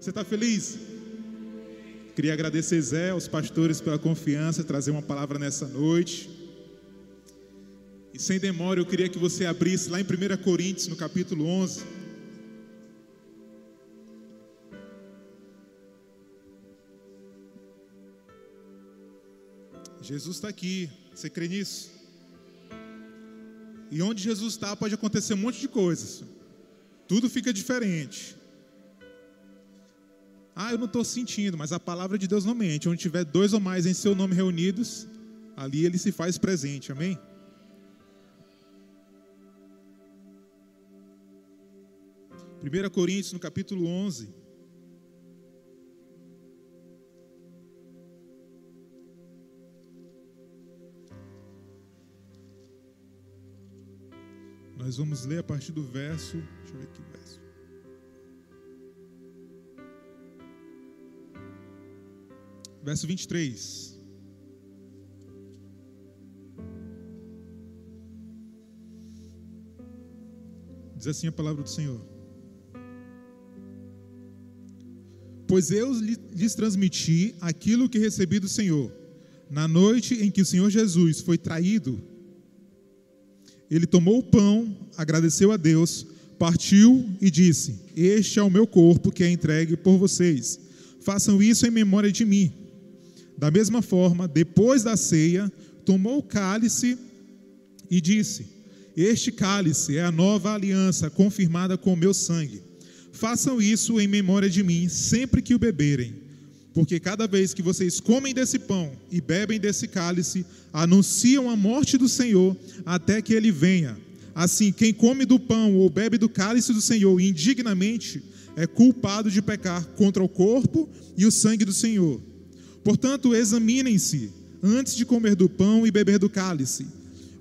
Você está feliz? Queria agradecer Zé, aos pastores pela confiança, trazer uma palavra nessa noite. E sem demora, eu queria que você abrisse lá em 1 Coríntios, no capítulo 11. Jesus está aqui, você crê nisso? E onde Jesus está, pode acontecer um monte de coisas, tudo fica diferente. Ah, eu não estou sentindo, mas a palavra de Deus não mente. Onde tiver dois ou mais em seu nome reunidos, ali ele se faz presente, amém? Primeira Coríntios, no capítulo 11. Nós vamos ler a partir do verso. Deixa eu ver o verso. Verso 23. Diz assim a palavra do Senhor. Pois eu lhes transmiti aquilo que recebi do Senhor. Na noite em que o Senhor Jesus foi traído, ele tomou o pão, agradeceu a Deus, partiu e disse: Este é o meu corpo que é entregue por vocês. Façam isso em memória de mim. Da mesma forma, depois da ceia, tomou o cálice e disse: Este cálice é a nova aliança confirmada com o meu sangue. Façam isso em memória de mim sempre que o beberem. Porque cada vez que vocês comem desse pão e bebem desse cálice, anunciam a morte do Senhor até que ele venha. Assim, quem come do pão ou bebe do cálice do Senhor indignamente é culpado de pecar contra o corpo e o sangue do Senhor. Portanto, examinem-se antes de comer do pão e beber do cálice.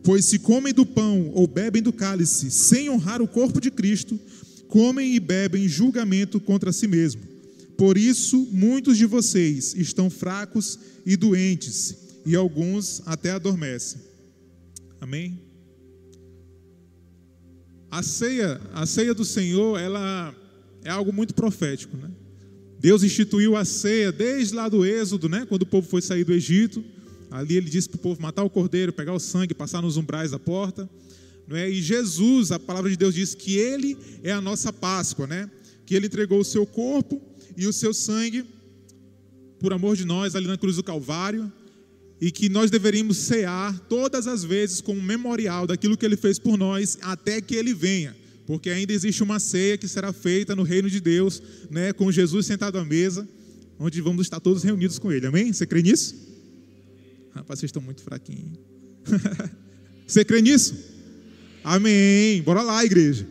Pois se comem do pão ou bebem do cálice sem honrar o corpo de Cristo, comem e bebem julgamento contra si mesmo. Por isso, muitos de vocês estão fracos e doentes, e alguns até adormecem. Amém? A ceia, a ceia do Senhor, ela é algo muito profético, né? Deus instituiu a ceia desde lá do Êxodo, né? Quando o povo foi sair do Egito. Ali ele disse para o povo matar o cordeiro, pegar o sangue, passar nos umbrais da porta. Não é? E Jesus, a palavra de Deus diz que ele é a nossa Páscoa, né? Que ele entregou o seu corpo e o seu sangue por amor de nós ali na cruz do Calvário e que nós deveríamos cear todas as vezes como memorial daquilo que ele fez por nós até que ele venha, porque ainda existe uma ceia que será feita no reino de Deus, né, com Jesus sentado à mesa, onde vamos estar todos reunidos com ele. Amém? Você crê nisso? Rapaz, vocês estão muito fraquinhos. Você crê nisso? Amém. Bora lá, igreja.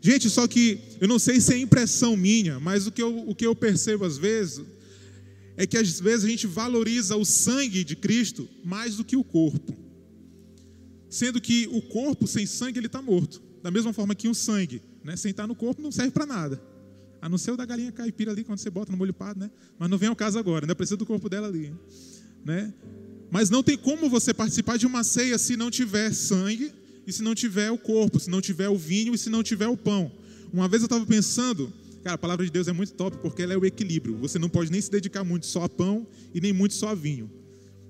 Gente, só que eu não sei se é impressão minha, mas o que eu, o que eu percebo às vezes é que às vezes a gente valoriza o sangue de Cristo mais do que o corpo. Sendo que o corpo sem sangue ele está morto. Da mesma forma que o sangue, né, sem estar no corpo, não serve para nada. A não ser o da galinha caipira ali, quando você bota no molho pardo, né? Mas não vem ao caso agora, ainda precisa do corpo dela ali. Né? Mas não tem como você participar de uma ceia se não tiver sangue e se não tiver o corpo, se não tiver o vinho e se não tiver o pão. Uma vez eu estava pensando, cara, a palavra de Deus é muito top porque ela é o equilíbrio. Você não pode nem se dedicar muito só a pão e nem muito só a vinho.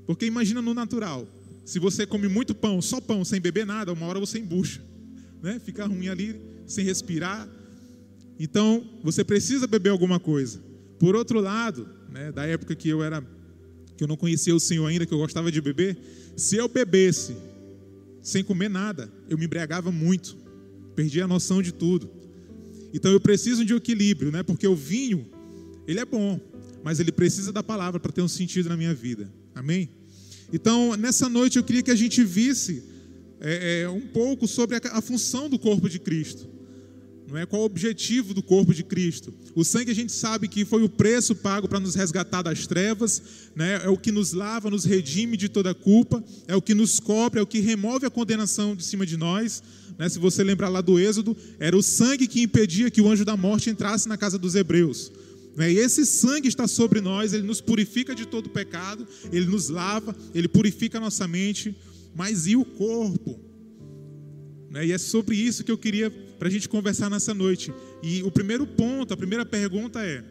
Porque imagina no natural, se você come muito pão, só pão, sem beber nada, uma hora você embucha, né? Fica ruim ali, sem respirar. Então, você precisa beber alguma coisa. Por outro lado, né, da época que eu era que eu não conhecia o Senhor ainda, que eu gostava de beber, se eu bebesse sem comer nada, eu me embriagava muito, perdia a noção de tudo. Então eu preciso de um equilíbrio, né? Porque o vinho, ele é bom, mas ele precisa da palavra para ter um sentido na minha vida. Amém? Então, nessa noite eu queria que a gente visse é, é, um pouco sobre a, a função do corpo de Cristo não é? Qual o objetivo do corpo de Cristo? O sangue a gente sabe que foi o preço pago para nos resgatar das trevas, né? É o que nos lava, nos redime de toda culpa, é o que nos cobre, é o que remove a condenação de cima de nós. Né? Se você lembrar lá do Êxodo, era o sangue que impedia que o anjo da morte entrasse na casa dos hebreus. Né? E esse sangue está sobre nós, ele nos purifica de todo pecado, ele nos lava, ele purifica a nossa mente. Mas e o corpo? Né? E é sobre isso que eu queria para a gente conversar nessa noite. E o primeiro ponto, a primeira pergunta é: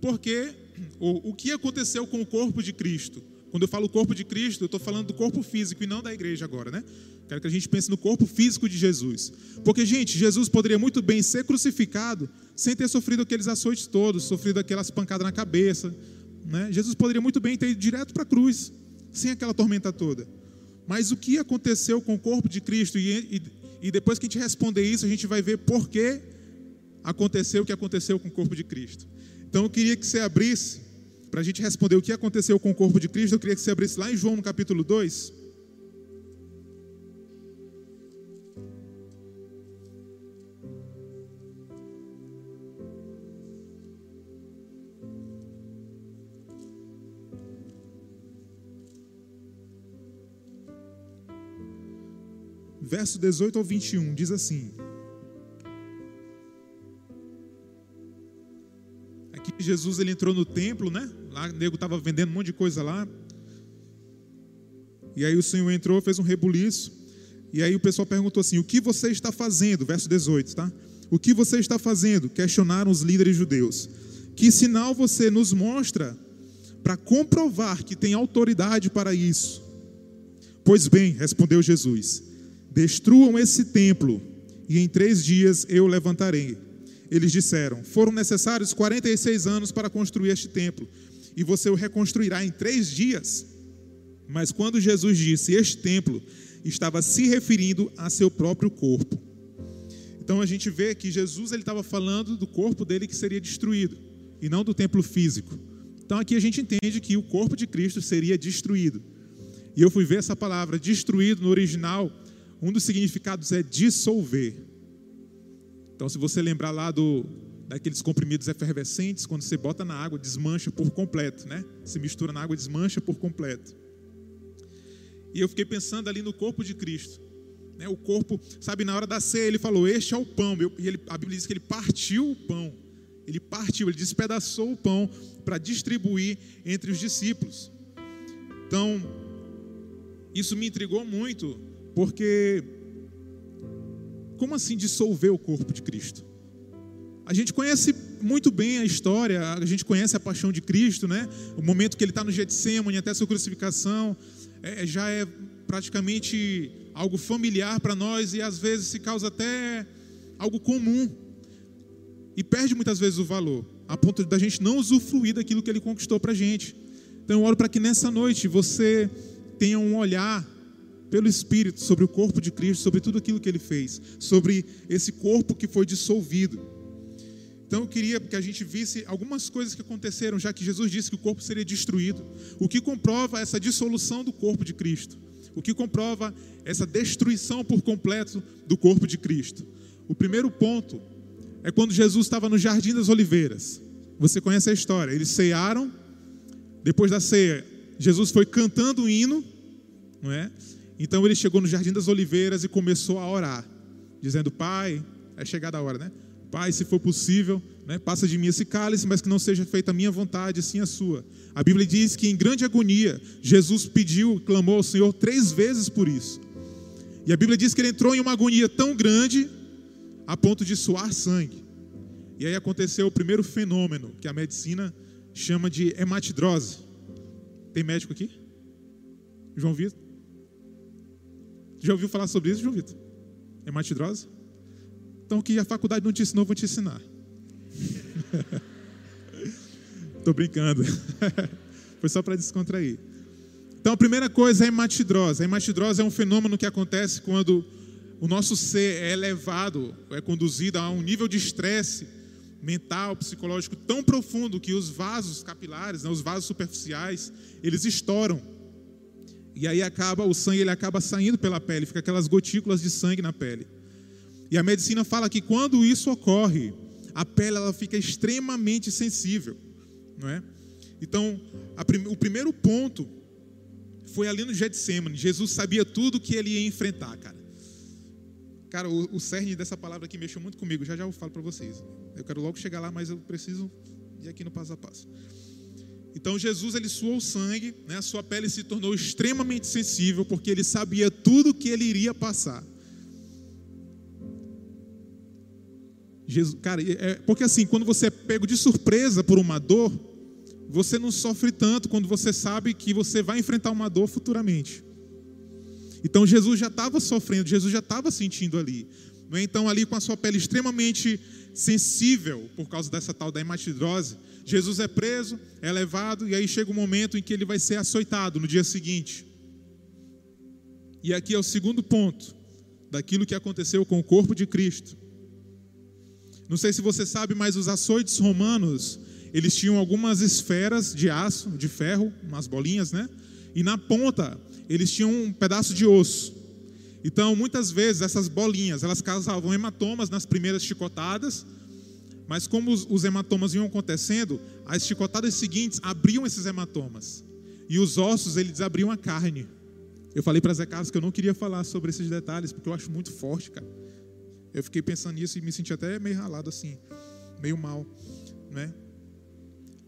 porque o, o que aconteceu com o corpo de Cristo? Quando eu falo corpo de Cristo, eu estou falando do corpo físico e não da igreja agora, né? Quero que a gente pense no corpo físico de Jesus. Porque, gente, Jesus poderia muito bem ser crucificado sem ter sofrido aqueles açoites todos, sofrido aquelas pancadas na cabeça. Né? Jesus poderia muito bem ter ido direto para a cruz, sem aquela tormenta toda. Mas o que aconteceu com o corpo de Cristo? E, e, e depois que a gente responder isso, a gente vai ver por que aconteceu o que aconteceu com o corpo de Cristo. Então eu queria que você abrisse, para a gente responder o que aconteceu com o corpo de Cristo, eu queria que você abrisse lá em João no capítulo 2. Verso 18 ao 21 diz assim: Jesus ele entrou no templo, né? Lá o nego estava vendendo um monte de coisa lá. E aí o Senhor entrou, fez um rebuliço. E aí o pessoal perguntou assim: O que você está fazendo? Verso 18, tá? O que você está fazendo? Questionaram os líderes judeus. Que sinal você nos mostra para comprovar que tem autoridade para isso? Pois bem, respondeu Jesus: Destruam esse templo, e em três dias eu levantarei. Eles disseram: Foram necessários 46 anos para construir este templo, e você o reconstruirá em três dias. Mas quando Jesus disse este templo, estava se referindo a seu próprio corpo. Então a gente vê que Jesus ele estava falando do corpo dele que seria destruído, e não do templo físico. Então aqui a gente entende que o corpo de Cristo seria destruído. E eu fui ver essa palavra destruído no original, um dos significados é dissolver. Então, se você lembrar lá do, daqueles comprimidos efervescentes, quando você bota na água, desmancha por completo, né? Se mistura na água, desmancha por completo. E eu fiquei pensando ali no corpo de Cristo. Né? O corpo, sabe, na hora da ceia, ele falou: Este é o pão. e ele, a Bíblia diz que ele partiu o pão. Ele partiu, ele despedaçou o pão para distribuir entre os discípulos. Então, isso me intrigou muito, porque como assim dissolver o corpo de Cristo? A gente conhece muito bem a história, a gente conhece a paixão de Cristo, né? O momento que ele está no Getsemane até a sua crucificação, é, já é praticamente algo familiar para nós e às vezes se causa até algo comum e perde muitas vezes o valor, a ponto da gente não usufruir daquilo que ele conquistou para a gente. Então eu oro para que nessa noite você tenha um olhar pelo Espírito sobre o corpo de Cristo, sobre tudo aquilo que ele fez, sobre esse corpo que foi dissolvido. Então eu queria que a gente visse algumas coisas que aconteceram, já que Jesus disse que o corpo seria destruído. O que comprova essa dissolução do corpo de Cristo? O que comprova essa destruição por completo do corpo de Cristo? O primeiro ponto é quando Jesus estava no Jardim das Oliveiras. Você conhece a história. Eles cearam, depois da ceia, Jesus foi cantando o hino, não é? Então ele chegou no Jardim das Oliveiras e começou a orar, dizendo: Pai, é chegada a hora, né? Pai, se for possível, né, passa de mim esse cálice, mas que não seja feita a minha vontade, sim a sua. A Bíblia diz que em grande agonia, Jesus pediu, clamou ao Senhor três vezes por isso. E a Bíblia diz que ele entrou em uma agonia tão grande a ponto de suar sangue. E aí aconteceu o primeiro fenômeno que a medicina chama de hematidrose. Tem médico aqui? João Vitor? Já ouviu falar sobre isso, João Vitor? Hematidrose? Então, o que a faculdade não te ensinou, vou te ensinar. Estou brincando. Foi só para descontrair. Então, a primeira coisa é a hematidrose. A hematidrose é um fenômeno que acontece quando o nosso ser é elevado, é conduzido a um nível de estresse mental, psicológico tão profundo que os vasos capilares, né, os vasos superficiais, eles estouram. E aí acaba o sangue ele acaba saindo pela pele, fica aquelas gotículas de sangue na pele. E a medicina fala que quando isso ocorre, a pele ela fica extremamente sensível, não é? Então, prim o primeiro ponto foi ali no Getsemane. Jesus sabia tudo que ele ia enfrentar, cara. Cara, o, o cerne dessa palavra aqui mexeu muito comigo. Já já eu falo para vocês. Eu quero logo chegar lá, mas eu preciso ir aqui no passo a passo. Então Jesus ele suou sangue, né? sua pele se tornou extremamente sensível porque ele sabia tudo que ele iria passar. Jesus, cara, é, porque assim, quando você é pego de surpresa por uma dor, você não sofre tanto quando você sabe que você vai enfrentar uma dor futuramente. Então Jesus já estava sofrendo, Jesus já estava sentindo ali. É? Então, ali com a sua pele extremamente sensível por causa dessa tal da hematidrose, Jesus é preso, é levado, e aí chega o um momento em que ele vai ser açoitado no dia seguinte. E aqui é o segundo ponto daquilo que aconteceu com o corpo de Cristo. Não sei se você sabe, mas os açoites romanos, eles tinham algumas esferas de aço, de ferro, umas bolinhas, né? E na ponta, eles tinham um pedaço de osso. Então, muitas vezes, essas bolinhas, elas causavam hematomas nas primeiras chicotadas, mas como os, os hematomas iam acontecendo, as chicotadas seguintes abriam esses hematomas. E os ossos, eles abriam a carne. Eu falei para Zé Carlos que eu não queria falar sobre esses detalhes, porque eu acho muito forte, cara. Eu fiquei pensando nisso e me senti até meio ralado assim, meio mal, né?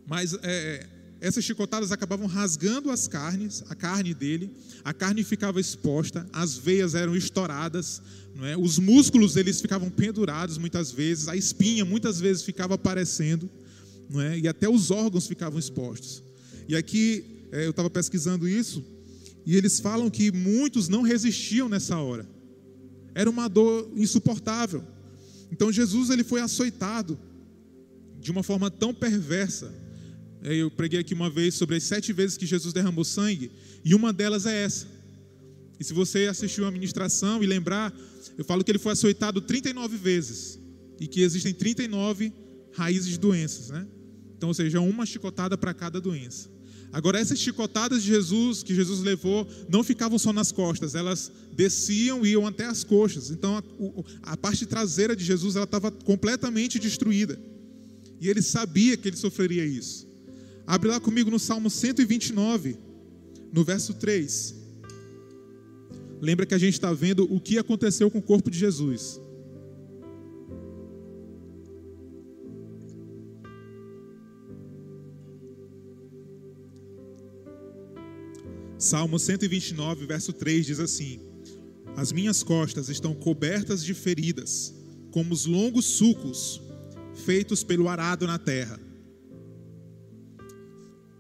Mas é, essas chicotadas acabavam rasgando as carnes, a carne dele, a carne ficava exposta, as veias eram estouradas, é? os músculos eles ficavam pendurados muitas vezes, a espinha muitas vezes ficava aparecendo, é? e até os órgãos ficavam expostos. E aqui é, eu estava pesquisando isso, e eles falam que muitos não resistiam nessa hora. Era uma dor insuportável. Então Jesus ele foi açoitado de uma forma tão perversa. Eu preguei aqui uma vez sobre as sete vezes que Jesus derramou sangue, e uma delas é essa. E se você assistiu a ministração e lembrar, eu falo que ele foi açoitado 39 vezes, e que existem 39 raízes de doenças, né? Então, ou seja, uma chicotada para cada doença. Agora, essas chicotadas de Jesus, que Jesus levou, não ficavam só nas costas, elas desciam e iam até as coxas. Então, a, a parte traseira de Jesus estava completamente destruída. E ele sabia que ele sofreria isso. Abre lá comigo no Salmo 129, no verso 3. Lembra que a gente está vendo o que aconteceu com o corpo de Jesus. Salmo 129, verso 3 diz assim: As minhas costas estão cobertas de feridas, como os longos sulcos feitos pelo arado na terra.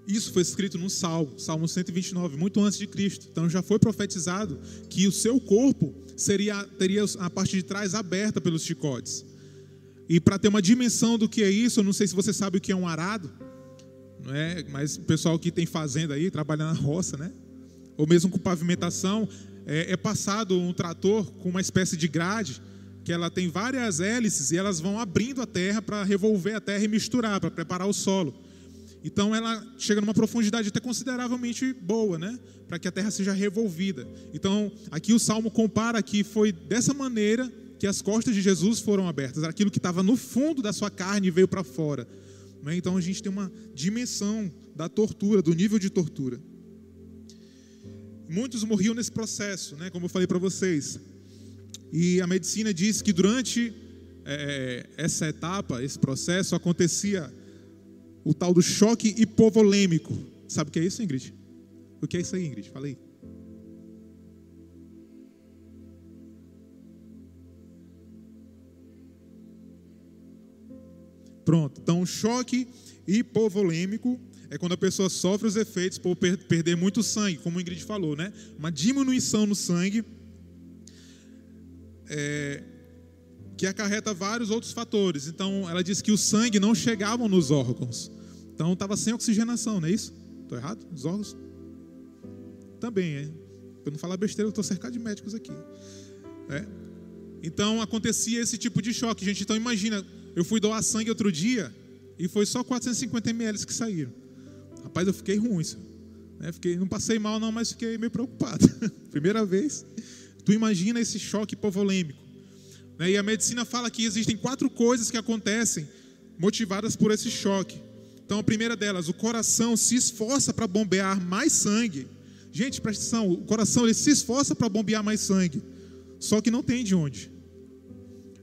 Isso foi escrito no Salmo, Salmo 129, muito antes de Cristo. Então já foi profetizado que o seu corpo seria teria a parte de trás aberta pelos chicotes. E para ter uma dimensão do que é isso, eu não sei se você sabe o que é um arado, não é? Mas o pessoal que tem fazenda aí, trabalha na roça, né? ou mesmo com pavimentação, é, é passado um trator com uma espécie de grade, que ela tem várias hélices e elas vão abrindo a terra para revolver a terra e misturar, para preparar o solo. Então ela chega numa profundidade até consideravelmente boa, né? Para que a terra seja revolvida. Então, aqui o salmo compara que foi dessa maneira que as costas de Jesus foram abertas. Aquilo que estava no fundo da sua carne veio para fora. Né? Então a gente tem uma dimensão da tortura, do nível de tortura. Muitos morriam nesse processo, né, como eu falei para vocês. E a medicina diz que durante é, essa etapa, esse processo, acontecia o tal do choque hipovolêmico. Sabe o que é isso, Ingrid? O que é isso aí, Ingrid? Falei. Pronto. Então, choque hipovolêmico é quando a pessoa sofre os efeitos por perder muito sangue, como o Ingrid falou, né? Uma diminuição no sangue é, que acarreta vários outros fatores. Então, ela diz que o sangue não chegava nos órgãos. Então, estava sem oxigenação, não é isso? Estou errado? Os órgãos? Também, é. Para não falar besteira, eu estou cercado de médicos aqui. É. Então, acontecia esse tipo de choque, gente. Então, imagina, eu fui doar sangue outro dia e foi só 450 ml que saíram. Rapaz, eu fiquei ruim. Né? Fiquei, não passei mal, não, mas fiquei meio preocupado. Primeira vez. Tu imagina esse choque hipovolêmico. Né? E a medicina fala que existem quatro coisas que acontecem motivadas por esse choque. Então, a primeira delas, o coração se esforça para bombear mais sangue. Gente, presta atenção, o coração ele se esforça para bombear mais sangue, só que não tem de onde.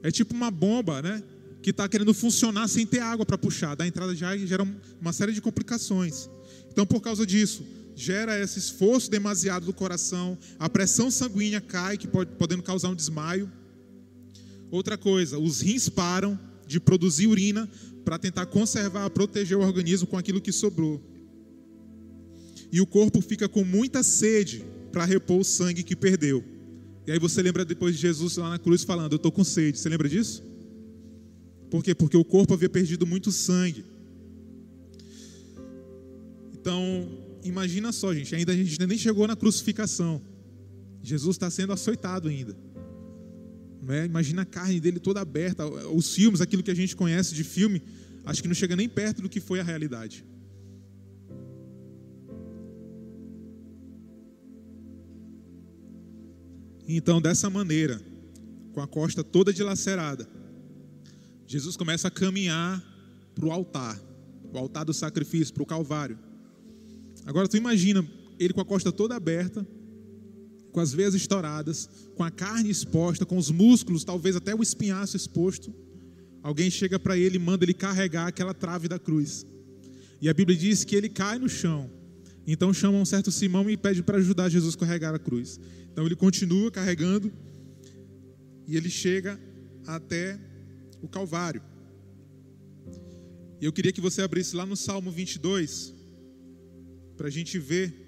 É tipo uma bomba, né? Que está querendo funcionar sem ter água para puxar. Da entrada de ar gera uma série de complicações. Então, por causa disso, gera esse esforço demasiado do coração, a pressão sanguínea cai, que pode, podendo causar um desmaio. Outra coisa, os rins param, de produzir urina para tentar conservar, proteger o organismo com aquilo que sobrou. E o corpo fica com muita sede para repor o sangue que perdeu. E aí você lembra depois de Jesus lá na cruz falando: Eu estou com sede. Você lembra disso? Por quê? Porque o corpo havia perdido muito sangue. Então, imagina só, gente, ainda a gente nem chegou na crucificação. Jesus está sendo açoitado ainda. É? Imagina a carne dele toda aberta. Os filmes, aquilo que a gente conhece de filme, acho que não chega nem perto do que foi a realidade. Então, dessa maneira, com a costa toda dilacerada, Jesus começa a caminhar para o altar, o altar do sacrifício, para o Calvário. Agora, tu imagina ele com a costa toda aberta, com as veias estouradas, com a carne exposta, com os músculos, talvez até o espinhaço exposto. Alguém chega para ele e manda ele carregar aquela trave da cruz. E a Bíblia diz que ele cai no chão. Então chama um certo Simão e pede para ajudar Jesus a carregar a cruz. Então ele continua carregando e ele chega até o Calvário. E eu queria que você abrisse lá no Salmo 22, para a gente ver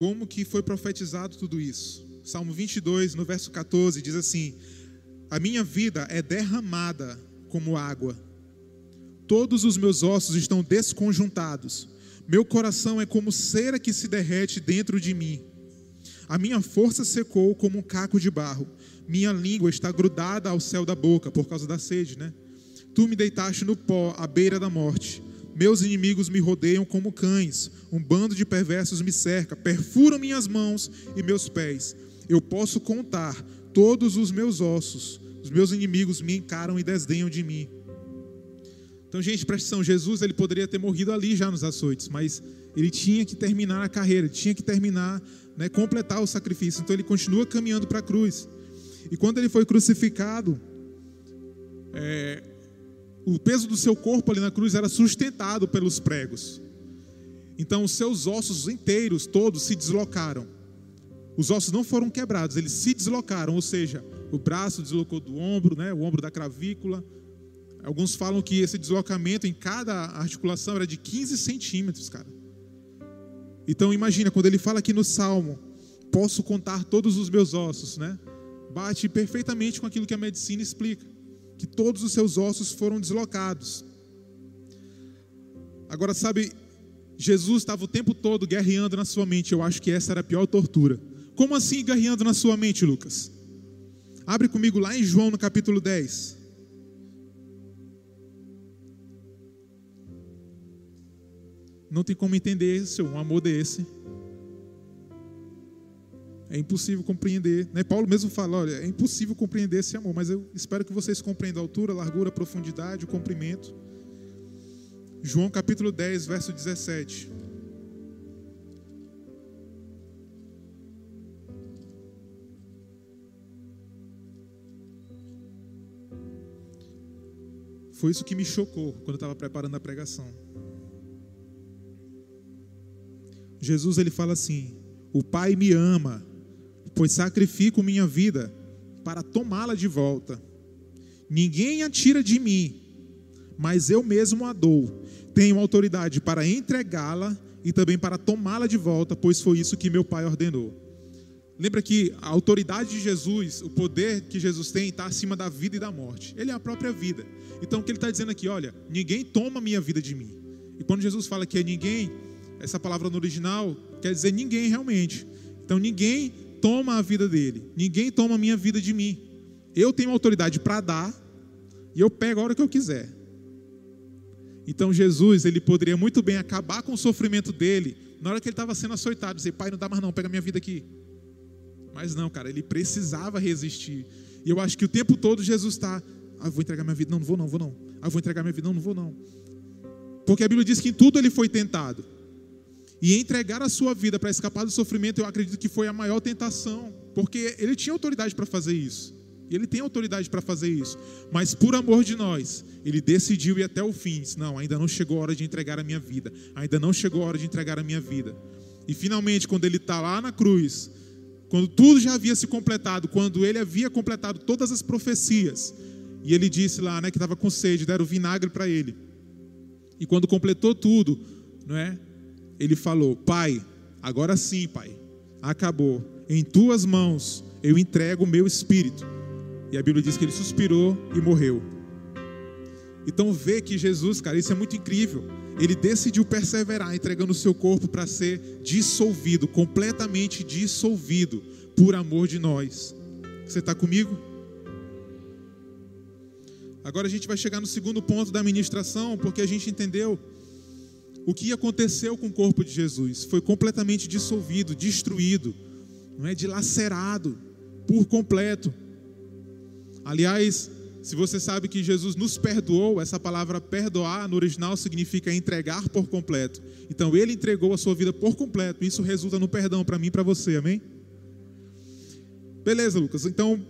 como que foi profetizado tudo isso. Salmo 22, no verso 14, diz assim: A minha vida é derramada como água, todos os meus ossos estão desconjuntados, meu coração é como cera que se derrete dentro de mim. A minha força secou como um caco de barro, minha língua está grudada ao céu da boca por causa da sede, né? Tu me deitaste no pó, à beira da morte. Meus inimigos me rodeiam como cães, um bando de perversos me cerca, perfuram minhas mãos e meus pés. Eu posso contar todos os meus ossos, os meus inimigos me encaram e desdenham de mim. Então, gente, presta atenção: Jesus ele poderia ter morrido ali já nos açoites, mas ele tinha que terminar a carreira, tinha que terminar, né, completar o sacrifício. Então, ele continua caminhando para a cruz. E quando ele foi crucificado, é, o peso do seu corpo ali na cruz era sustentado pelos pregos. Então os seus ossos inteiros, todos, se deslocaram. Os ossos não foram quebrados, eles se deslocaram, ou seja, o braço deslocou do ombro, né, o ombro da clavícula. Alguns falam que esse deslocamento em cada articulação era de 15 centímetros, cara. Então imagina, quando ele fala aqui no Salmo, posso contar todos os meus ossos, né? Bate perfeitamente com aquilo que a medicina explica que todos os seus ossos foram deslocados. Agora, sabe, Jesus estava o tempo todo guerreando na sua mente. Eu acho que essa era a pior tortura. Como assim guerreando na sua mente, Lucas? Abre comigo lá em João no capítulo 10. Não tem como entender isso, um amor desse. É impossível compreender. Né? Paulo mesmo fala: olha, é impossível compreender esse amor, mas eu espero que vocês compreendam a altura, a largura, a profundidade, o comprimento. João capítulo 10, verso 17. Foi isso que me chocou quando eu estava preparando a pregação. Jesus ele fala assim: O Pai me ama pois sacrifico minha vida para tomá-la de volta. Ninguém a tira de mim, mas eu mesmo a dou. Tenho autoridade para entregá-la e também para tomá-la de volta, pois foi isso que meu Pai ordenou. Lembra que a autoridade de Jesus, o poder que Jesus tem, está acima da vida e da morte. Ele é a própria vida. Então o que ele está dizendo aqui, olha, ninguém toma minha vida de mim. E quando Jesus fala que é ninguém, essa palavra no original quer dizer ninguém realmente. Então ninguém toma a vida dele, ninguém toma a minha vida de mim. Eu tenho autoridade para dar e eu pego a hora que eu quiser. Então Jesus, ele poderia muito bem acabar com o sofrimento dele na hora que ele estava sendo açoitado, dizer, pai, não dá mais não, pega minha vida aqui. Mas não, cara, ele precisava resistir. E eu acho que o tempo todo Jesus está, ah, vou entregar minha vida, não, não vou não, vou não. Ah, vou entregar minha vida, não, não vou não. Porque a Bíblia diz que em tudo ele foi tentado. E entregar a sua vida para escapar do sofrimento, eu acredito que foi a maior tentação, porque ele tinha autoridade para fazer isso. Ele tem autoridade para fazer isso. Mas por amor de nós, ele decidiu ir até o fim. Disse, não, ainda não chegou a hora de entregar a minha vida. Ainda não chegou a hora de entregar a minha vida. E finalmente, quando ele está lá na cruz, quando tudo já havia se completado, quando ele havia completado todas as profecias, e ele disse lá, né, que estava com sede, deram vinagre para ele. E quando completou tudo, não é? Ele falou: "Pai, agora sim, pai. Acabou. Em tuas mãos eu entrego o meu espírito." E a Bíblia diz que ele suspirou e morreu. Então vê que Jesus, cara, isso é muito incrível. Ele decidiu perseverar, entregando o seu corpo para ser dissolvido, completamente dissolvido, por amor de nós. Você está comigo? Agora a gente vai chegar no segundo ponto da ministração, porque a gente entendeu o que aconteceu com o corpo de Jesus. Foi completamente dissolvido, destruído, não é dilacerado por completo. Aliás, se você sabe que Jesus nos perdoou, essa palavra perdoar no original significa entregar por completo. Então ele entregou a sua vida por completo. Isso resulta no perdão para mim e para você, amém? Beleza, Lucas. Então,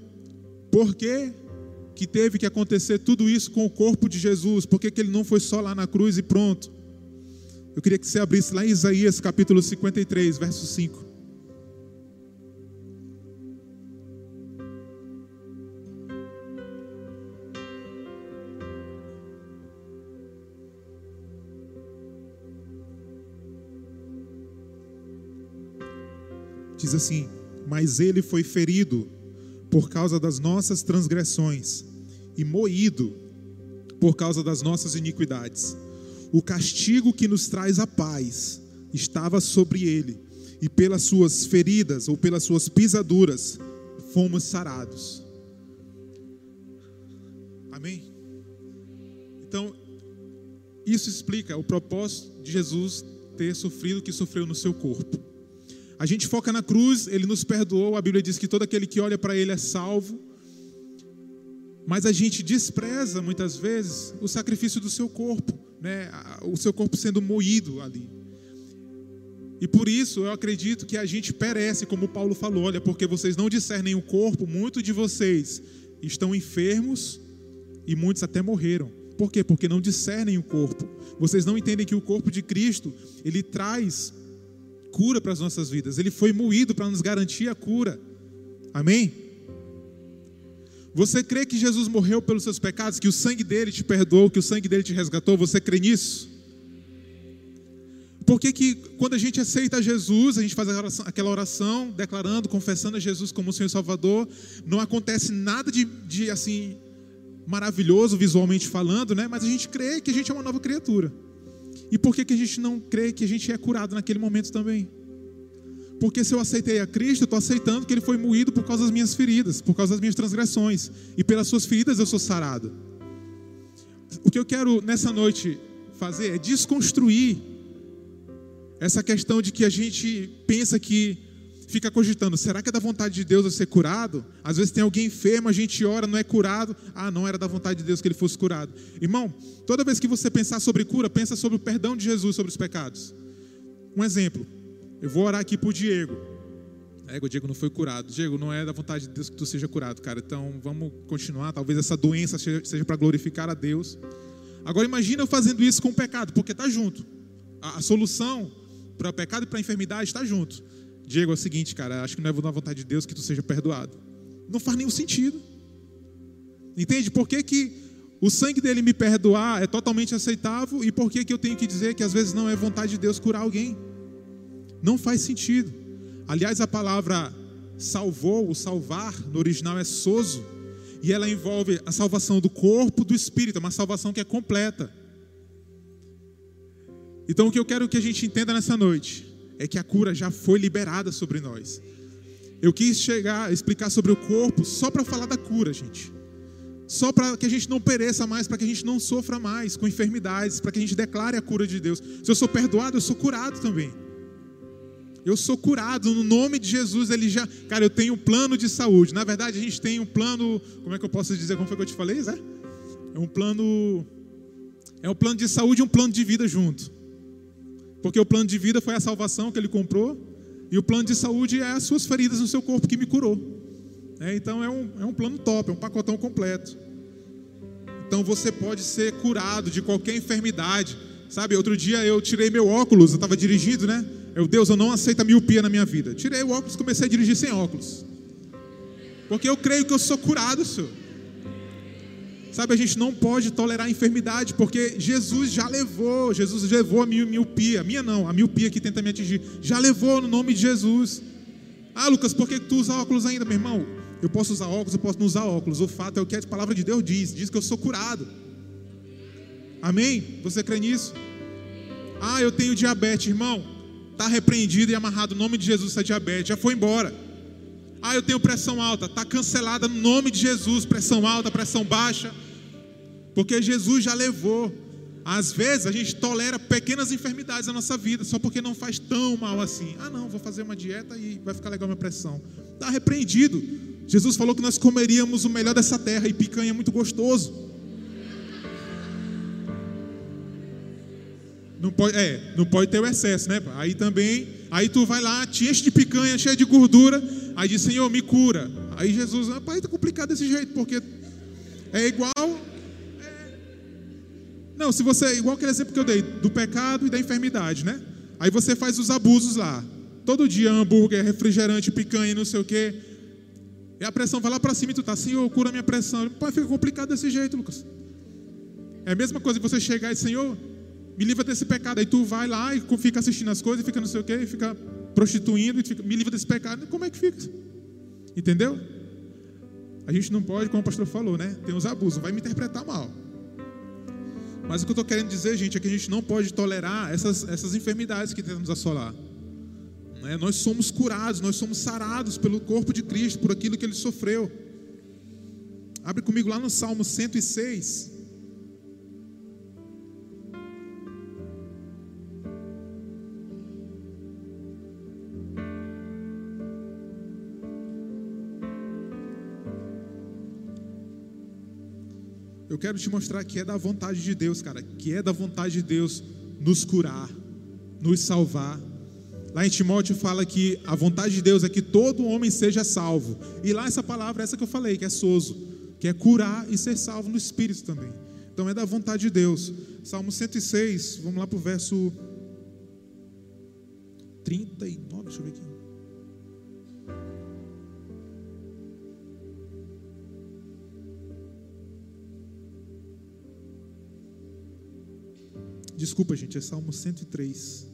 por que que teve que acontecer tudo isso com o corpo de Jesus? Por que, que ele não foi só lá na cruz e pronto? Eu queria que você abrisse lá em Isaías capítulo 53, verso 5. Diz assim: Mas ele foi ferido por causa das nossas transgressões e moído por causa das nossas iniquidades. O castigo que nos traz a paz estava sobre ele, e pelas suas feridas ou pelas suas pisaduras fomos sarados. Amém? Então, isso explica o propósito de Jesus ter sofrido o que sofreu no seu corpo. A gente foca na cruz, ele nos perdoou, a Bíblia diz que todo aquele que olha para ele é salvo. Mas a gente despreza muitas vezes o sacrifício do seu corpo, né? o seu corpo sendo moído ali. E por isso eu acredito que a gente perece, como Paulo falou: olha, porque vocês não discernem o corpo, muitos de vocês estão enfermos e muitos até morreram. Por quê? Porque não discernem o corpo. Vocês não entendem que o corpo de Cristo, ele traz cura para as nossas vidas. Ele foi moído para nos garantir a cura. Amém? Você crê que Jesus morreu pelos seus pecados, que o sangue dele te perdoou, que o sangue dele te resgatou? Você crê nisso? Por que, que quando a gente aceita Jesus, a gente faz aquela oração, declarando, confessando a Jesus como o Senhor e Salvador, não acontece nada de, de assim maravilhoso visualmente falando, né? Mas a gente crê que a gente é uma nova criatura. E por que, que a gente não crê que a gente é curado naquele momento também? Porque se eu aceitei a Cristo, eu estou aceitando que Ele foi moído por causa das minhas feridas, por causa das minhas transgressões. E pelas suas feridas eu sou sarado. O que eu quero nessa noite fazer é desconstruir essa questão de que a gente pensa que fica cogitando: será que é da vontade de Deus eu ser curado? Às vezes tem alguém enfermo, a gente ora, não é curado. Ah, não era da vontade de Deus que ele fosse curado. Irmão, toda vez que você pensar sobre cura, pensa sobre o perdão de Jesus sobre os pecados. Um exemplo: eu vou orar aqui por Diego. É, o Diego não foi curado. Diego, não é da vontade de Deus que tu seja curado, cara. Então vamos continuar. Talvez essa doença seja para glorificar a Deus. Agora imagina eu fazendo isso com o pecado, porque está junto. A, a solução para o pecado e para a enfermidade está junto. Diego, é o seguinte, cara, acho que não é na vontade de Deus que tu seja perdoado. Não faz nenhum sentido. Entende? Por que, que o sangue dele me perdoar é totalmente aceitável e por que, que eu tenho que dizer que às vezes não é vontade de Deus curar alguém? Não faz sentido. Aliás, a palavra salvou, o salvar, no original é soso, e ela envolve a salvação do corpo, do espírito, é uma salvação que é completa. Então, o que eu quero que a gente entenda nessa noite é que a cura já foi liberada sobre nós. Eu quis chegar, explicar sobre o corpo só para falar da cura, gente. Só para que a gente não pereça mais, para que a gente não sofra mais com enfermidades, para que a gente declare a cura de Deus. Se eu sou perdoado, eu sou curado também. Eu sou curado no nome de Jesus. Ele já, cara, eu tenho um plano de saúde. Na verdade, a gente tem um plano. Como é que eu posso dizer? Como foi que eu te falei, Zé? É um plano. É um plano de saúde e um plano de vida junto. Porque o plano de vida foi a salvação que ele comprou, e o plano de saúde é as suas feridas no seu corpo que me curou. É, então é um, é um plano top, é um pacotão completo. Então você pode ser curado de qualquer enfermidade. Sabe, outro dia eu tirei meu óculos, eu estava dirigindo, né? Eu, Deus, eu não aceito a miopia na minha vida. Tirei o óculos e comecei a dirigir sem óculos. Porque eu creio que eu sou curado, Senhor. Sabe, a gente não pode tolerar a enfermidade, porque Jesus já levou, Jesus levou a miopia, a minha não, a miopia que tenta me atingir, já levou no nome de Jesus. Ah, Lucas, por que tu usa óculos ainda, meu irmão? Eu posso usar óculos, eu posso não usar óculos. O fato é o que a palavra de Deus diz, diz que eu sou curado. Amém? Você crê nisso? Ah, eu tenho diabetes, irmão. Está repreendido e amarrado no nome de Jesus essa diabetes, já foi embora. Ah, eu tenho pressão alta. Está cancelada no nome de Jesus. Pressão alta, pressão baixa. Porque Jesus já levou. Às vezes a gente tolera pequenas enfermidades na nossa vida, só porque não faz tão mal assim. Ah, não, vou fazer uma dieta e vai ficar legal minha pressão. Está repreendido. Jesus falou que nós comeríamos o melhor dessa terra e picanha é muito gostoso. Não pode, é, não pode ter o excesso, né? Aí também, aí tu vai lá, te enche de picanha, cheia de gordura, Aí diz, Senhor, me cura. Aí Jesus, rapaz, está complicado desse jeito, porque é igual. É... Não, se você, igual aquele exemplo que eu dei, do pecado e da enfermidade, né? Aí você faz os abusos lá. Todo dia hambúrguer, refrigerante, picanha, não sei o quê. E a pressão vai lá para cima e tu tá, Senhor, cura minha pressão. Pai, fica complicado desse jeito, Lucas. É a mesma coisa que você chegar e, Senhor, me livra desse pecado. Aí tu vai lá e fica assistindo as coisas, fica não sei o quê, fica prostituindo e fica, me livra desse pecado. Como é que fica? Entendeu? A gente não pode, como o pastor falou, né? Tem os abusos, vai me interpretar mal. Mas o que eu estou querendo dizer, gente, é que a gente não pode tolerar essas, essas enfermidades que tentam nos assolar. Né? Nós somos curados, nós somos sarados pelo corpo de Cristo, por aquilo que ele sofreu. Abre comigo lá no Salmo 106. Eu quero te mostrar que é da vontade de Deus, cara, que é da vontade de Deus nos curar, nos salvar. Lá em Timóteo fala que a vontade de Deus é que todo homem seja salvo. E lá essa palavra, essa que eu falei, que é sozo, que é curar e ser salvo no espírito também. Então é da vontade de Deus. Salmo 106, vamos lá para o verso 39, deixa eu ver aqui. Desculpa, gente, é Salmo 103.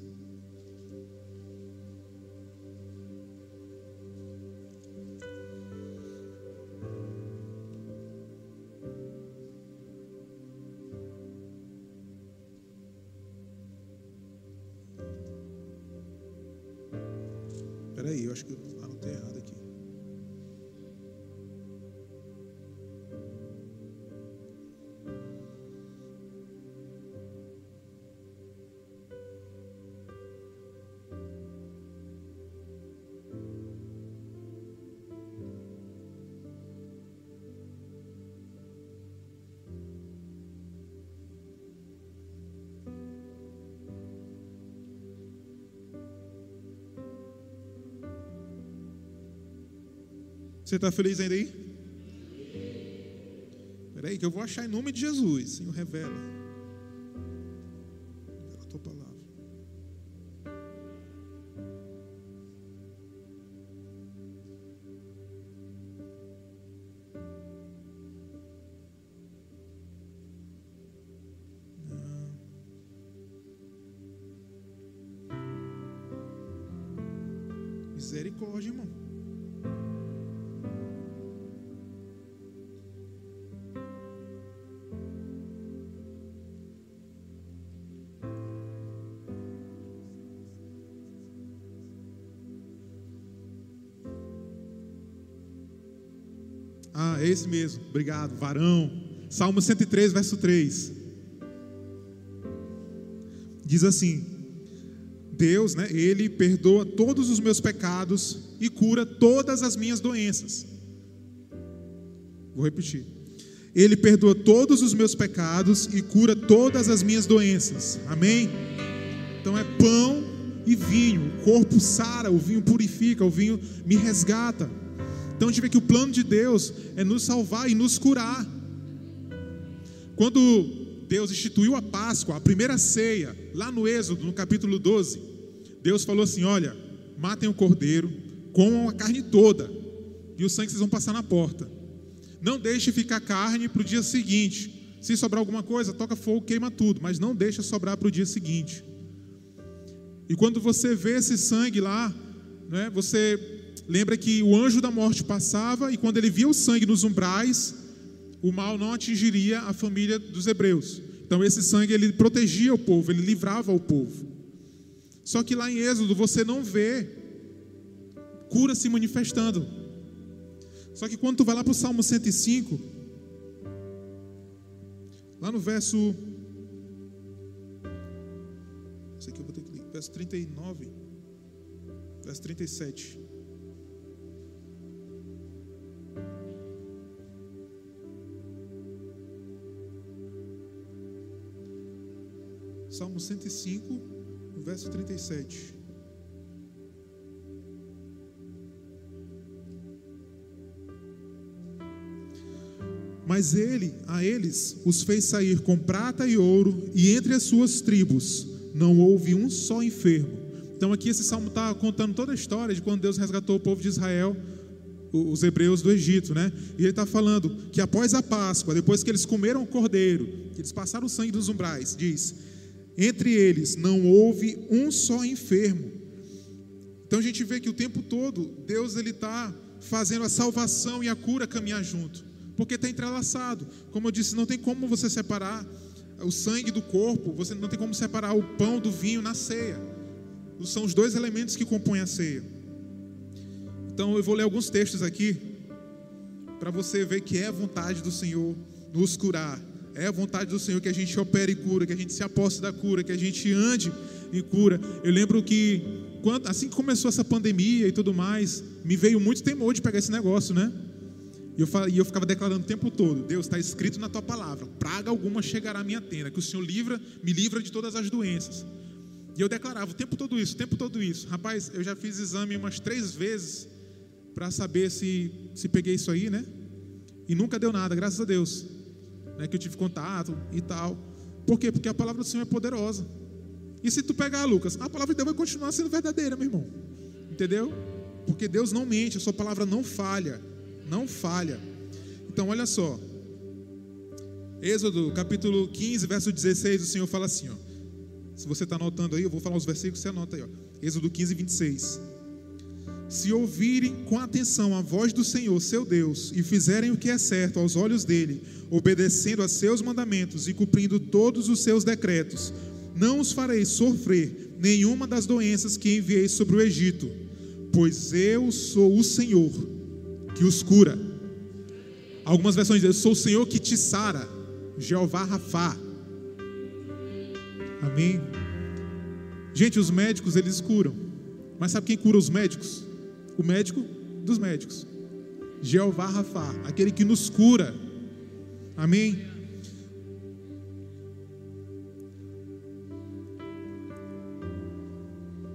Você está feliz ainda aí? Espera aí que eu vou achar em nome de Jesus. Senhor, revela. Mesmo. Obrigado. Varão. Salmo 103, verso 3. Diz assim: Deus, né, ele perdoa todos os meus pecados e cura todas as minhas doenças. Vou repetir. Ele perdoa todos os meus pecados e cura todas as minhas doenças. Amém? Então é pão e vinho. O corpo sara, o vinho purifica, o vinho me resgata. Então a gente vê que o plano de Deus é nos salvar e nos curar. Quando Deus instituiu a Páscoa, a primeira ceia, lá no Êxodo, no capítulo 12, Deus falou assim: olha, matem o cordeiro, comam a carne toda, e o sangue vocês vão passar na porta. Não deixe ficar carne para o dia seguinte. Se sobrar alguma coisa, toca fogo, queima tudo, mas não deixa sobrar para o dia seguinte. E quando você vê esse sangue lá, né, você lembra que o anjo da morte passava e quando ele via o sangue nos umbrais, o mal não atingiria a família dos hebreus. Então esse sangue ele protegia o povo, ele livrava o povo. Só que lá em Êxodo você não vê cura se manifestando. Só que quando tu vai lá para o Salmo 105, lá no verso Isso aqui eu vou ter que verso 39, verso 37. Salmo 105, verso 37. Mas ele, a eles, os fez sair com prata e ouro, e entre as suas tribos não houve um só enfermo. Então aqui esse salmo está contando toda a história de quando Deus resgatou o povo de Israel, os hebreus do Egito, né? E ele está falando que após a Páscoa, depois que eles comeram o cordeiro, que eles passaram o sangue dos umbrais, diz: entre eles não houve um só enfermo. Então a gente vê que o tempo todo Deus ele está fazendo a salvação e a cura caminhar junto, porque está entrelaçado. Como eu disse, não tem como você separar o sangue do corpo, você não tem como separar o pão do vinho na ceia. São os dois elementos que compõem a ceia. Então eu vou ler alguns textos aqui para você ver que é a vontade do Senhor nos curar é a vontade do Senhor que a gente opere e cura, que a gente se aposte da cura, que a gente ande e cura. Eu lembro que quando, assim que começou essa pandemia e tudo mais, me veio muito temor de pegar esse negócio, né? E eu, e eu ficava declarando o tempo todo: Deus, está escrito na tua palavra, praga alguma chegará à minha tenda, que o Senhor livra, me livra de todas as doenças. E eu declarava o tempo todo isso, o tempo todo isso. Rapaz, eu já fiz exame umas três vezes para saber se, se peguei isso aí, né? E nunca deu nada, graças a Deus né, que eu tive contato e tal. Por quê? Porque a palavra do Senhor é poderosa. E se tu pegar, Lucas, a palavra de Deus vai continuar sendo verdadeira, meu irmão. Entendeu? Porque Deus não mente, a sua palavra não falha. Não falha. Então, olha só. Êxodo capítulo 15, verso 16, o Senhor fala assim: ó. Se você está anotando aí, eu vou falar os versículos, você anota aí. Ó. Êxodo 15, 26 se ouvirem com atenção a voz do Senhor, seu Deus, e fizerem o que é certo aos olhos dele, obedecendo a seus mandamentos e cumprindo todos os seus decretos, não os farei sofrer nenhuma das doenças que enviei sobre o Egito, pois eu sou o Senhor que os cura. Algumas versões dizem: Eu sou o Senhor que te sara, Jeová Rafá. Amém. Gente, os médicos eles curam, mas sabe quem cura os médicos? O médico dos médicos. Jeová Rafa, aquele que nos cura. Amém?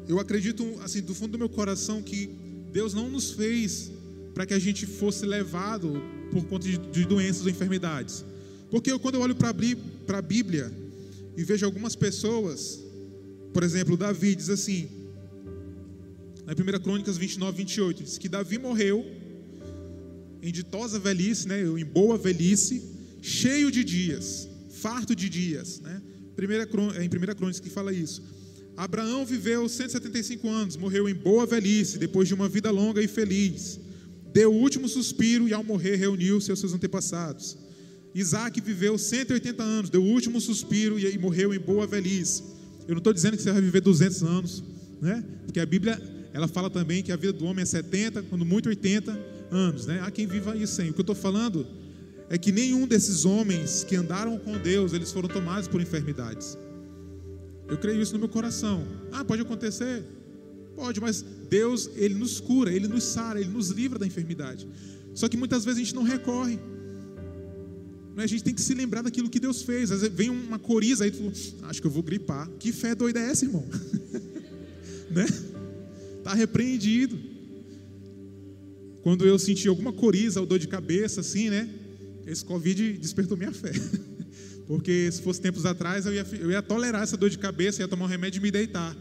Eu acredito, assim, do fundo do meu coração, que Deus não nos fez para que a gente fosse levado por conta de, doenças ou enfermidades. Porque eu, quando eu olho para a Bíblia e vejo algumas pessoas, por exemplo, Davi diz assim: na 1 Crônicas 29, 28, diz que Davi morreu em ditosa velhice, né, em boa velhice, cheio de dias, farto de dias. Né? Primeira, é em 1 Crônicas que fala isso. Abraão viveu 175 anos, morreu em boa velhice, depois de uma vida longa e feliz. Deu o último suspiro e, ao morrer, reuniu-se aos seus antepassados. Isaac viveu 180 anos, deu o último suspiro e, morreu em boa velhice. Eu não estou dizendo que você vai viver 200 anos, né? porque a Bíblia ela fala também que a vida do homem é 70, quando muito 80 anos, né? Há quem viva isso 100. O que eu estou falando é que nenhum desses homens que andaram com Deus, eles foram tomados por enfermidades. Eu creio isso no meu coração. Ah, pode acontecer? Pode, mas Deus, Ele nos cura, Ele nos sara, Ele nos livra da enfermidade. Só que muitas vezes a gente não recorre. A gente tem que se lembrar daquilo que Deus fez. Às vezes vem uma coriza aí, tu acho que eu vou gripar. Que fé doida é essa, irmão? né? Está repreendido. Quando eu senti alguma coriza ou dor de cabeça, assim, né? Esse Covid despertou minha fé. Porque se fosse tempos atrás, eu ia, eu ia tolerar essa dor de cabeça, ia tomar um remédio e me deitar.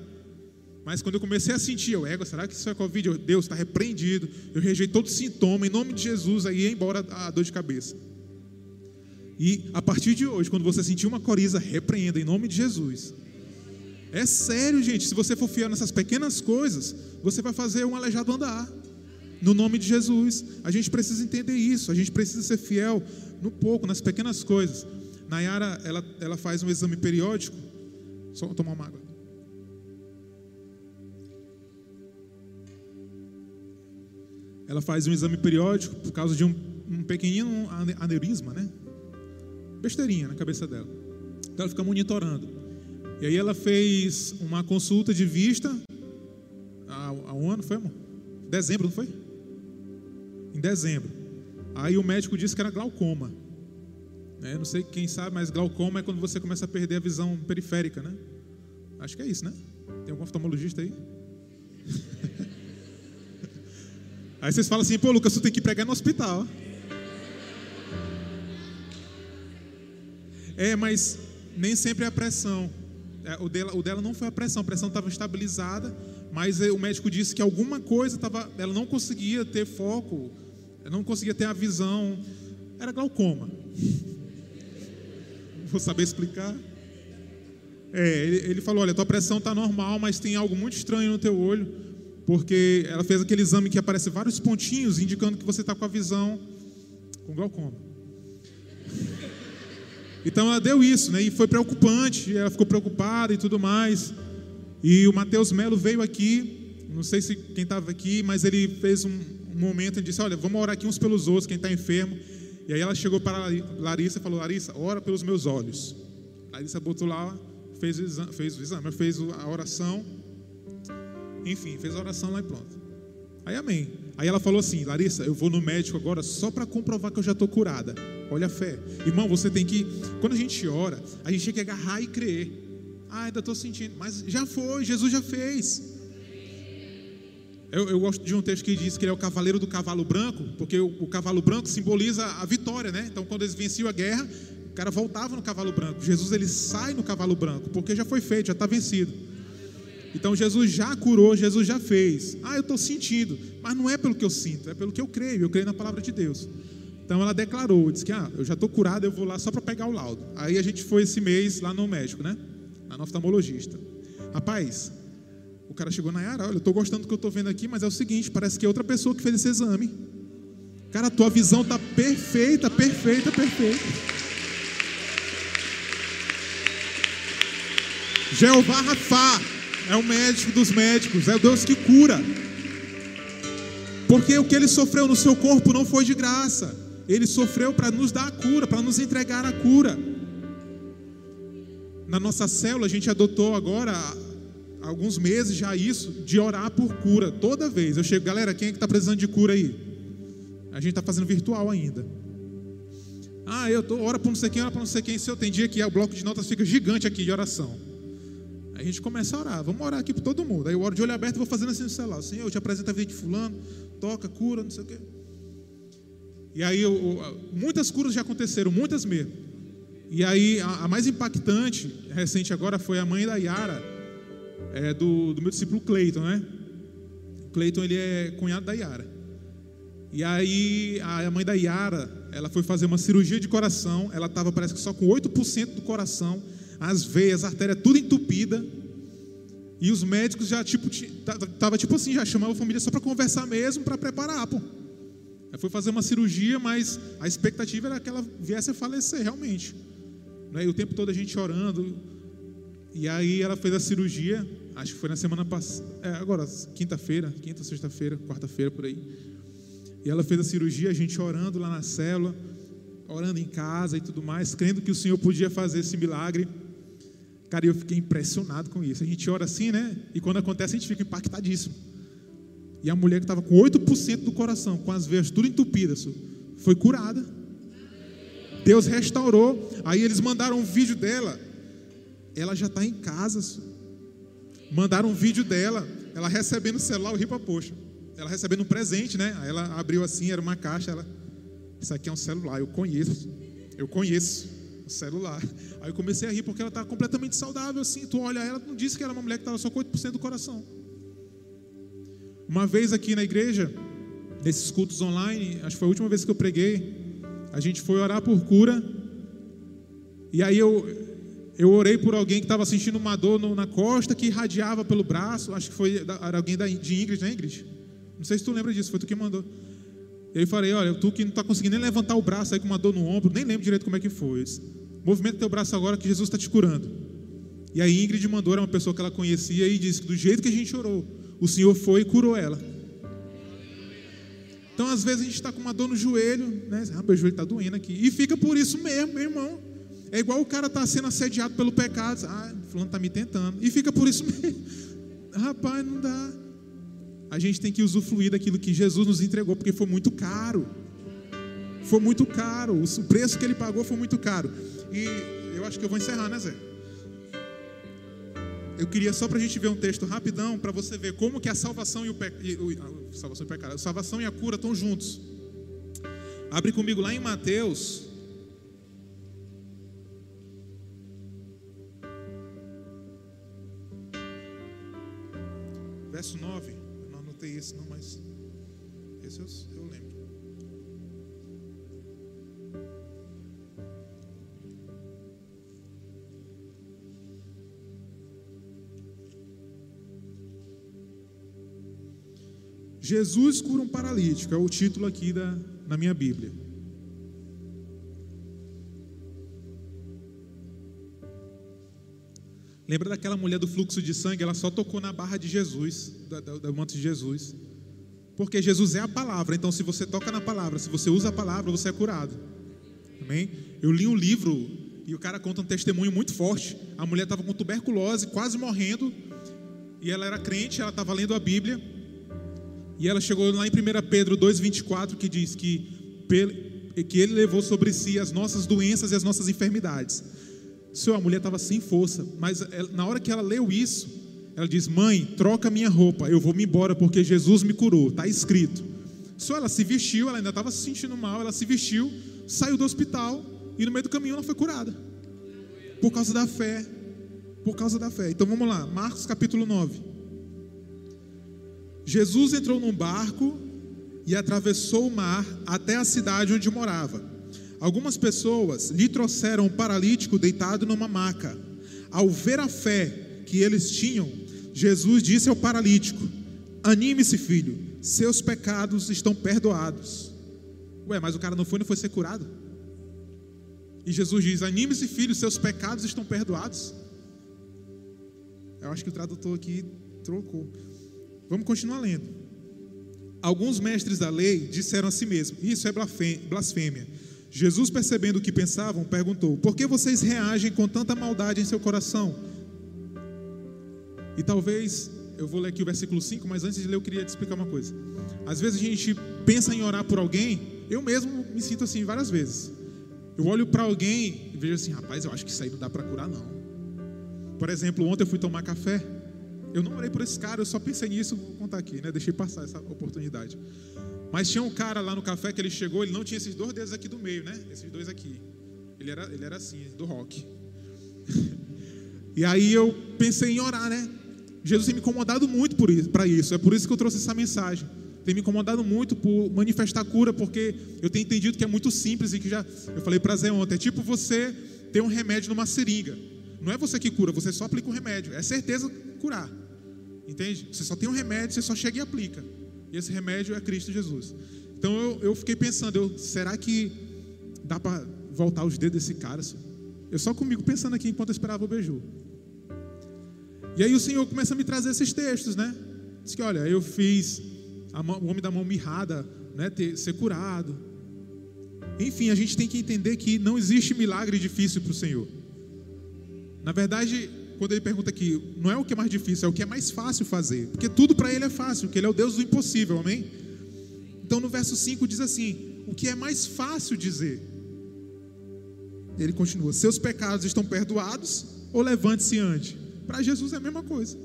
Mas quando eu comecei a sentir, eu, ego, será que isso é Covid? Eu, Deus, está repreendido. Eu rejeitei todo sintoma, em nome de Jesus, aí ia embora a dor de cabeça. E a partir de hoje, quando você sentir uma coriza, repreenda em nome de Jesus. É sério, gente. Se você for fiel nessas pequenas coisas, você vai fazer um aleijado andar. No nome de Jesus. A gente precisa entender isso. A gente precisa ser fiel no pouco, nas pequenas coisas. Nayara, ela, ela faz um exame periódico. Só tomar uma água. Ela faz um exame periódico por causa de um, um pequenino aneurisma, né? Besteirinha na cabeça dela. Então ela fica monitorando. E aí ela fez uma consulta de vista há, há um ano, foi, amor? Dezembro, não foi? Em dezembro. Aí o médico disse que era glaucoma. É, não sei quem sabe, mas glaucoma é quando você começa a perder a visão periférica, né? Acho que é isso, né? Tem algum oftalmologista aí? aí vocês falam assim, pô, Lucas, tu tem que pregar no hospital. É, mas nem sempre é a pressão. É, o, dela, o dela não foi a pressão, a pressão estava estabilizada, mas o médico disse que alguma coisa estava. Ela não conseguia ter foco, não conseguia ter a visão. Era glaucoma. Vou saber explicar. É, ele, ele falou: olha, tua pressão está normal, mas tem algo muito estranho no teu olho, porque ela fez aquele exame que aparece vários pontinhos indicando que você está com a visão com glaucoma. Então ela deu isso, né? E foi preocupante, ela ficou preocupada e tudo mais. E o Mateus Melo veio aqui, não sei se quem estava aqui, mas ele fez um, um, momento e disse: Olha, vamos orar aqui uns pelos outros, quem está enfermo. E aí ela chegou para Larissa e falou: Larissa, ora pelos meus olhos. Larissa botou lá, fez o exame, fez, o exame, fez a oração. Enfim, fez a oração lá e pronto. Aí amém. Aí ela falou assim: Larissa, eu vou no médico agora só para comprovar que eu já estou curada. Olha a fé. Irmão, você tem que. Quando a gente ora, a gente tem que agarrar e crer. Ah, ainda estou sentindo. Mas já foi, Jesus já fez. Eu, eu, gosto de um texto que diz que ele é o cavaleiro do cavalo branco, porque o, o cavalo branco simboliza a vitória, né? Então, quando eles venciam a guerra, o cara voltava no cavalo branco. Jesus ele sai no cavalo branco, porque já foi feito, já está vencido. Então Jesus já curou, Jesus já fez. Ah, eu estou sentindo, mas não é pelo que eu sinto, é pelo que eu creio. Eu creio na palavra de Deus. Então ela declarou, disse que ah, eu já estou curada, eu vou lá só para pegar o laudo. Aí a gente foi esse mês lá no médico, né? Lá no oftalmologista. Rapaz, o cara chegou na área, olha, eu estou gostando do que eu estou vendo aqui, mas é o seguinte, parece que é outra pessoa que fez esse exame. Cara, a tua visão está perfeita, perfeita, perfeita. Jeová Rafá é o médico dos médicos, é o Deus que cura. Porque o que ele sofreu no seu corpo não foi de graça, ele sofreu para nos dar a cura, para nos entregar a cura. Na nossa célula, a gente adotou agora, há alguns meses já isso, de orar por cura. Toda vez eu chego, galera, quem é que está precisando de cura aí? A gente está fazendo virtual ainda. Ah, eu tô, ora para não sei quem, ora para não sei quem. Se eu tem dia que o bloco de notas fica gigante aqui de oração. Aí a gente começa a orar, vamos orar aqui para todo mundo. Aí eu oro de olho aberto e vou fazendo assim no celular. Senhor, eu te apresento a vida de fulano, toca, cura, não sei o quê. E aí eu, muitas curas já aconteceram, muitas mesmo. E aí a, a, mais impactante, recente agora, foi a mãe da Yara, é, do, do meu discípulo Cleiton, né? Cleiton ele é cunhado da Yara. E aí a mãe da Yara, ela foi fazer uma cirurgia de coração, ela estava parece que só com 8% do coração as veias, a artéria tudo entupida. E os médicos já tipo tava tipo assim, já chamavam a família só para conversar mesmo, para preparar, pô. Foi fazer uma cirurgia, mas a expectativa era que ela viesse a falecer realmente. Né? E o tempo todo a gente orando. E aí ela fez a cirurgia, acho que foi na semana passada, é, agora quinta-feira, quinta, sexta-feira, quarta-feira por aí. E ela fez a cirurgia, a gente orando lá na célula, orando em casa e tudo mais, crendo que o Senhor podia fazer esse milagre. Cara, eu fiquei impressionado com isso. A gente ora assim, né? E quando acontece, a gente fica impactadíssimo. E a mulher que estava com 8% do coração, com as veias tudo entupidas, foi curada. Deus restaurou. Aí eles mandaram um vídeo dela. Ela já está em casa. Mandaram um vídeo dela. Ela recebendo o celular, o ripa poxa. Ela recebendo um presente, né? Aí ela abriu assim, era uma caixa. Ela, isso aqui é um celular, eu conheço. Eu conheço. no celular. Aí eu comecei a rir porque ela está completamente saudável assim. Tu olha ela, não disse que era uma mulher que estava só com 8% do coração. Uma vez aqui na igreja, nesses cultos online, acho que foi a última vez que eu preguei, a gente foi orar por cura. E aí eu, eu orei por alguém que estava sentindo uma dor no, na costa que irradiava pelo braço. Acho que foi era alguém da, de Ingrid, né, Ingrid? Não sei se tu lembra disso, foi tu que mandou. E eu falei: Olha, tu que não está conseguindo nem levantar o braço aí com uma dor no ombro, nem lembro direito como é que foi. Movimenta teu braço agora que Jesus está te curando. E aí Ingrid mandou, era uma pessoa que ela conhecia, e disse que do jeito que a gente orou, o Senhor foi e curou ela. Então, às vezes, a gente está com uma dor no joelho, né? Ah, meu joelho está doendo aqui. E fica por isso mesmo, meu irmão. É igual o cara está sendo assediado pelo pecado. Ah, fulano está me tentando. E fica por isso mesmo. Rapaz, não dá. A gente tem que usufruir daquilo que Jesus nos entregou, porque foi muito caro. Foi muito caro. O preço que ele pagou foi muito caro. E eu acho que eu vou encerrar, né, Zé? Eu queria só para a gente ver um texto rapidão, para você ver como que a salvação e o, pe... o... salvação e o pecado, a salvação e a cura estão juntos. Abre comigo lá em Mateus verso 9. Eu não anotei esse não, mas esse eu, eu Jesus cura um paralítico, é o título aqui da, na minha Bíblia. Lembra daquela mulher do fluxo de sangue? Ela só tocou na barra de Jesus, da, da, da manto de Jesus. Porque Jesus é a palavra. Então, se você toca na palavra, se você usa a palavra, você é curado. Amém? Eu li um livro e o cara conta um testemunho muito forte. A mulher estava com tuberculose, quase morrendo. E ela era crente, ela estava lendo a Bíblia. E ela chegou lá em 1 Pedro 2,24 que diz que, que ele levou sobre si as nossas doenças e as nossas enfermidades. Senhor, a mulher estava sem força, mas na hora que ela leu isso, ela diz: Mãe, troca minha roupa, eu vou me embora porque Jesus me curou, está escrito. Só ela se vestiu, ela ainda estava se sentindo mal, ela se vestiu, saiu do hospital e no meio do caminho ela foi curada. Por causa da fé. Por causa da fé. Então vamos lá, Marcos capítulo 9. Jesus entrou num barco e atravessou o mar até a cidade onde morava. Algumas pessoas lhe trouxeram um paralítico deitado numa maca. Ao ver a fé que eles tinham, Jesus disse ao paralítico: Anime-se, filho, seus pecados estão perdoados. Ué, mas o cara não foi, não foi ser curado? E Jesus diz: Anime-se, filho, seus pecados estão perdoados. Eu acho que o tradutor aqui trocou. Vamos continuar lendo. Alguns mestres da lei disseram a si mesmos: Isso é blasfêmia. Jesus, percebendo o que pensavam, perguntou: Por que vocês reagem com tanta maldade em seu coração? E talvez, eu vou ler aqui o versículo 5, mas antes de ler, eu queria te explicar uma coisa. Às vezes a gente pensa em orar por alguém, eu mesmo me sinto assim várias vezes. Eu olho para alguém e vejo assim: Rapaz, eu acho que isso aí não dá para curar, não. Por exemplo, ontem eu fui tomar café. Eu não orei por esse cara, eu só pensei nisso, vou contar aqui, né? Deixei passar essa oportunidade. Mas tinha um cara lá no café que ele chegou, ele não tinha esses dois dedos aqui do meio, né? Esses dois aqui. Ele era, ele era assim, do rock. e aí eu pensei em orar, né? Jesus tem me incomodado muito por isso, para isso. É por isso que eu trouxe essa mensagem. Tem me incomodado muito por manifestar cura, porque eu tenho entendido que é muito simples e que já eu falei para Zé ontem, é tipo você ter um remédio numa seringa. Não é você que cura, você só aplica o remédio. É certeza curar. Entende? Você só tem um remédio, você só chega e aplica. E esse remédio é Cristo Jesus. Então eu, eu fiquei pensando, eu, será que dá para voltar os dedos desse cara? Eu só comigo pensando aqui enquanto eu esperava o beijo. E aí o Senhor começa a me trazer esses textos, né? Diz que, olha, eu fiz mão, o homem da mão mirrada, né, ter, ser curado. Enfim, a gente tem que entender que não existe milagre difícil para o Senhor. Na verdade, quando ele pergunta aqui, não é o que é mais difícil, é o que é mais fácil fazer. Porque tudo para ele é fácil, porque ele é o Deus do impossível, amém? Então no verso 5 diz assim: o que é mais fácil dizer? Ele continua: seus pecados estão perdoados ou levante-se ante? Para Jesus é a mesma coisa.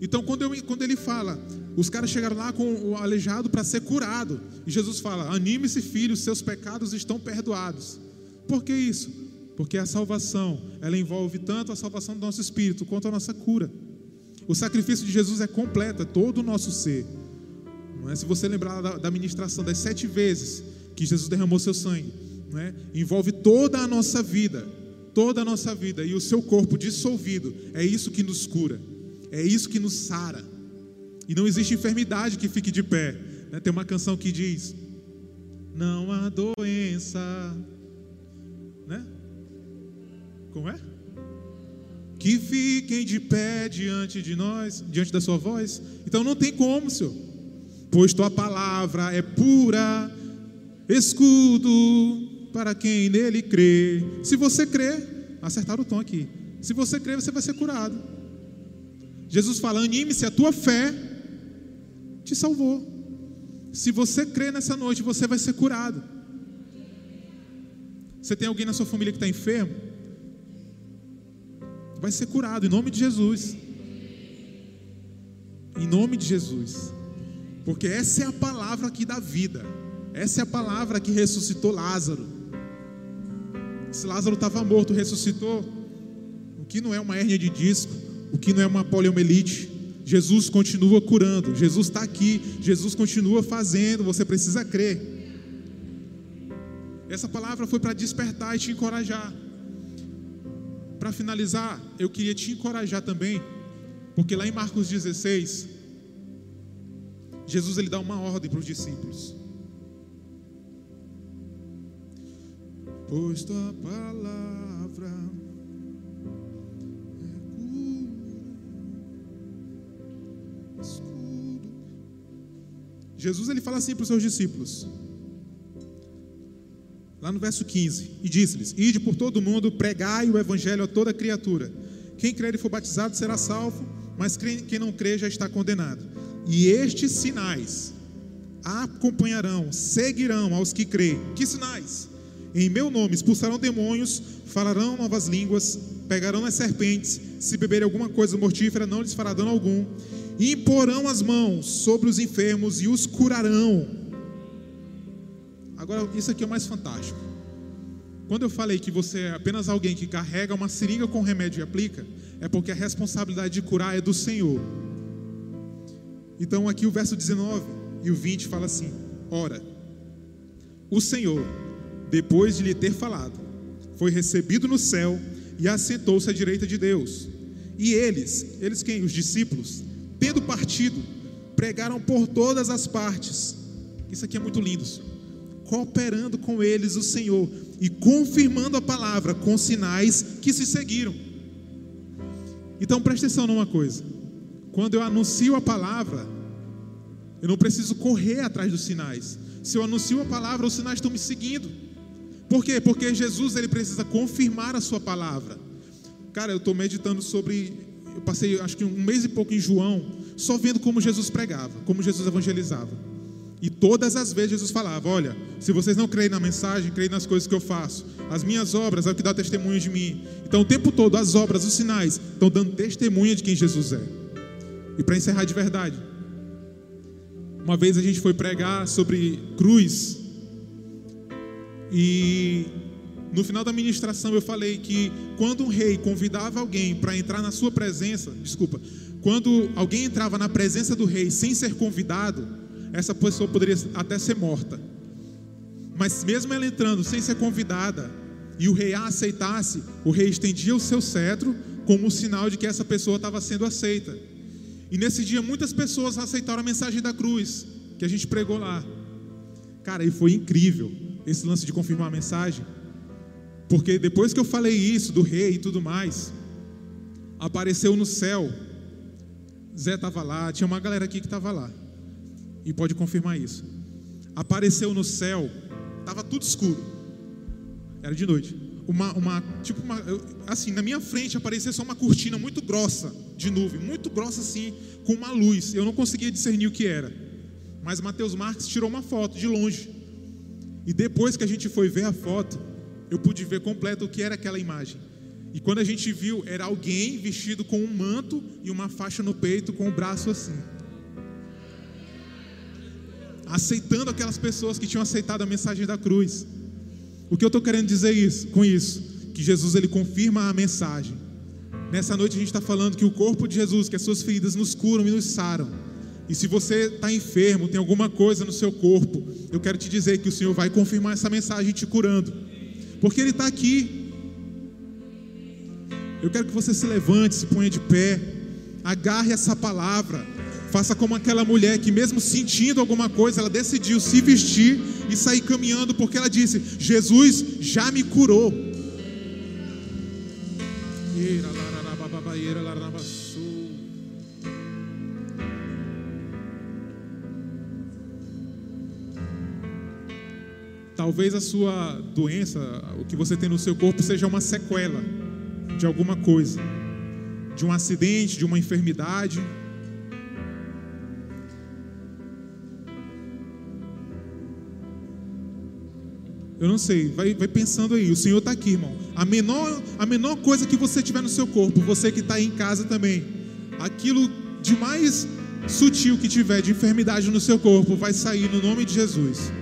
Então, quando, eu, quando, ele fala, os caras chegaram lá com o aleijado para ser curado, e Jesus fala: anime-se, filho, seus pecados estão perdoados. Por que isso? Porque a salvação, ela envolve tanto a salvação do nosso espírito quanto a nossa cura. O sacrifício de Jesus é completo, é todo o nosso ser. Não é? Se você lembrar da, da ministração das sete vezes que Jesus derramou seu sangue, não é? envolve toda a nossa vida, toda a nossa vida e o seu corpo dissolvido. É isso que nos cura, é isso que nos sara. E não existe enfermidade que fique de pé. Né? Tem uma canção que diz: Não há doença, né? Como é? Que fiquem de pé diante de nós, diante da sua voz. Então não tem como, Senhor. Pois tua palavra é pura, escudo para quem nele crê. Se você crê, acertar o tom aqui. Se você crê, você vai ser curado. Jesus fala: anime-se, a tua fé te salvou. Se você crê nessa noite, você vai ser curado. Você tem alguém na sua família que está enfermo? Vai ser curado em nome de Jesus. Em nome de Jesus. Porque essa é a palavra que dá vida. Essa é a palavra que ressuscitou Lázaro. Se Lázaro estava morto, ressuscitou. O que não é uma hérnia de disco, o que não é uma poliomielite. Jesus continua curando, Jesus está aqui, Jesus continua fazendo, você precisa crer. Essa palavra foi para despertar e te encorajar. Para finalizar, eu queria te encorajar também, porque lá em Marcos 16, Jesus ele dá uma ordem para os discípulos. Pois tua palavra é escudo. Jesus ele fala assim para os seus discípulos. Lá no verso 15, e disse-lhes: Ide por todo o mundo, pregai o evangelho a toda criatura. Quem crer e for batizado será salvo, mas quem não crê já está condenado. E estes sinais acompanharão, seguirão aos que creem. Que sinais? Em meu nome expulsarão demônios, falarão novas línguas, pegarão as serpentes, se beberem alguma coisa mortífera, não lhes fará dano algum, e imporão as mãos sobre os enfermos e os curarão. Agora, isso aqui é o mais fantástico. Quando eu falei que você é apenas alguém que carrega uma seringa com remédio e aplica, é porque a responsabilidade de curar é do Senhor. Então, aqui o verso 19 e o 20 fala assim: Ora, o Senhor depois de lhe ter falado, foi recebido no céu e assentou-se à direita de Deus. E eles, eles quem? Os discípulos, tendo partido, pregaram por todas as partes. Isso aqui é muito lindo, senhor. Cooperando com eles o Senhor e confirmando a palavra com sinais que se seguiram. Então preste atenção numa coisa: quando eu anuncio a palavra, eu não preciso correr atrás dos sinais. Se eu anuncio a palavra, os sinais estão me seguindo. Por quê? Porque Jesus ele precisa confirmar a sua palavra. Cara, eu estou meditando sobre. Eu passei acho que um mês e pouco em João, só vendo como Jesus pregava, como Jesus evangelizava. E todas as vezes Jesus falava: Olha, se vocês não creem na mensagem, creem nas coisas que eu faço. As minhas obras é o que dá testemunho de mim. Então, o tempo todo, as obras, os sinais, estão dando testemunha de quem Jesus é. E para encerrar de verdade, uma vez a gente foi pregar sobre cruz e no final da ministração eu falei que quando um rei convidava alguém para entrar na sua presença, desculpa, quando alguém entrava na presença do rei sem ser convidado, essa pessoa poderia até ser morta. Mas mesmo ela entrando sem ser convidada, e o rei a aceitasse, o rei estendia o seu cetro como sinal de que essa pessoa estava sendo aceita. E nesse dia muitas pessoas aceitaram a mensagem da cruz que a gente pregou lá. Cara, e foi incrível esse lance de confirmar a mensagem, porque depois que eu falei isso do rei e tudo mais, apareceu no céu. Zé estava lá, tinha uma galera aqui que estava lá, e pode confirmar isso. Apareceu no céu, estava tudo escuro, era de noite. Uma, uma, tipo uma, assim, na minha frente aparecia só uma cortina muito grossa de nuvem, muito grossa assim, com uma luz. Eu não conseguia discernir o que era. Mas Mateus Marques tirou uma foto de longe. E depois que a gente foi ver a foto, eu pude ver completo o que era aquela imagem. E quando a gente viu, era alguém vestido com um manto e uma faixa no peito, com o braço assim. Aceitando aquelas pessoas que tinham aceitado a mensagem da cruz. O que eu estou querendo dizer isso, com isso? que Jesus ele confirma a mensagem. Nessa noite a gente está falando que o corpo de Jesus, que as suas feridas nos curam e nos saram. E se você está enfermo, tem alguma coisa no seu corpo, eu quero te dizer que o Senhor vai confirmar essa mensagem te curando, porque Ele está aqui. Eu quero que você se levante, se ponha de pé, agarre essa palavra, faça como aquela mulher que, mesmo sentindo alguma coisa, ela decidiu se vestir e sair caminhando, porque ela disse: Jesus já me curou. Talvez a sua doença, o que você tem no seu corpo, seja uma sequela de alguma coisa, de um acidente, de uma enfermidade. Eu não sei, vai, vai pensando aí, o Senhor está aqui, irmão. A menor, a menor coisa que você tiver no seu corpo, você que está em casa também, aquilo de mais sutil que tiver de enfermidade no seu corpo, vai sair no nome de Jesus.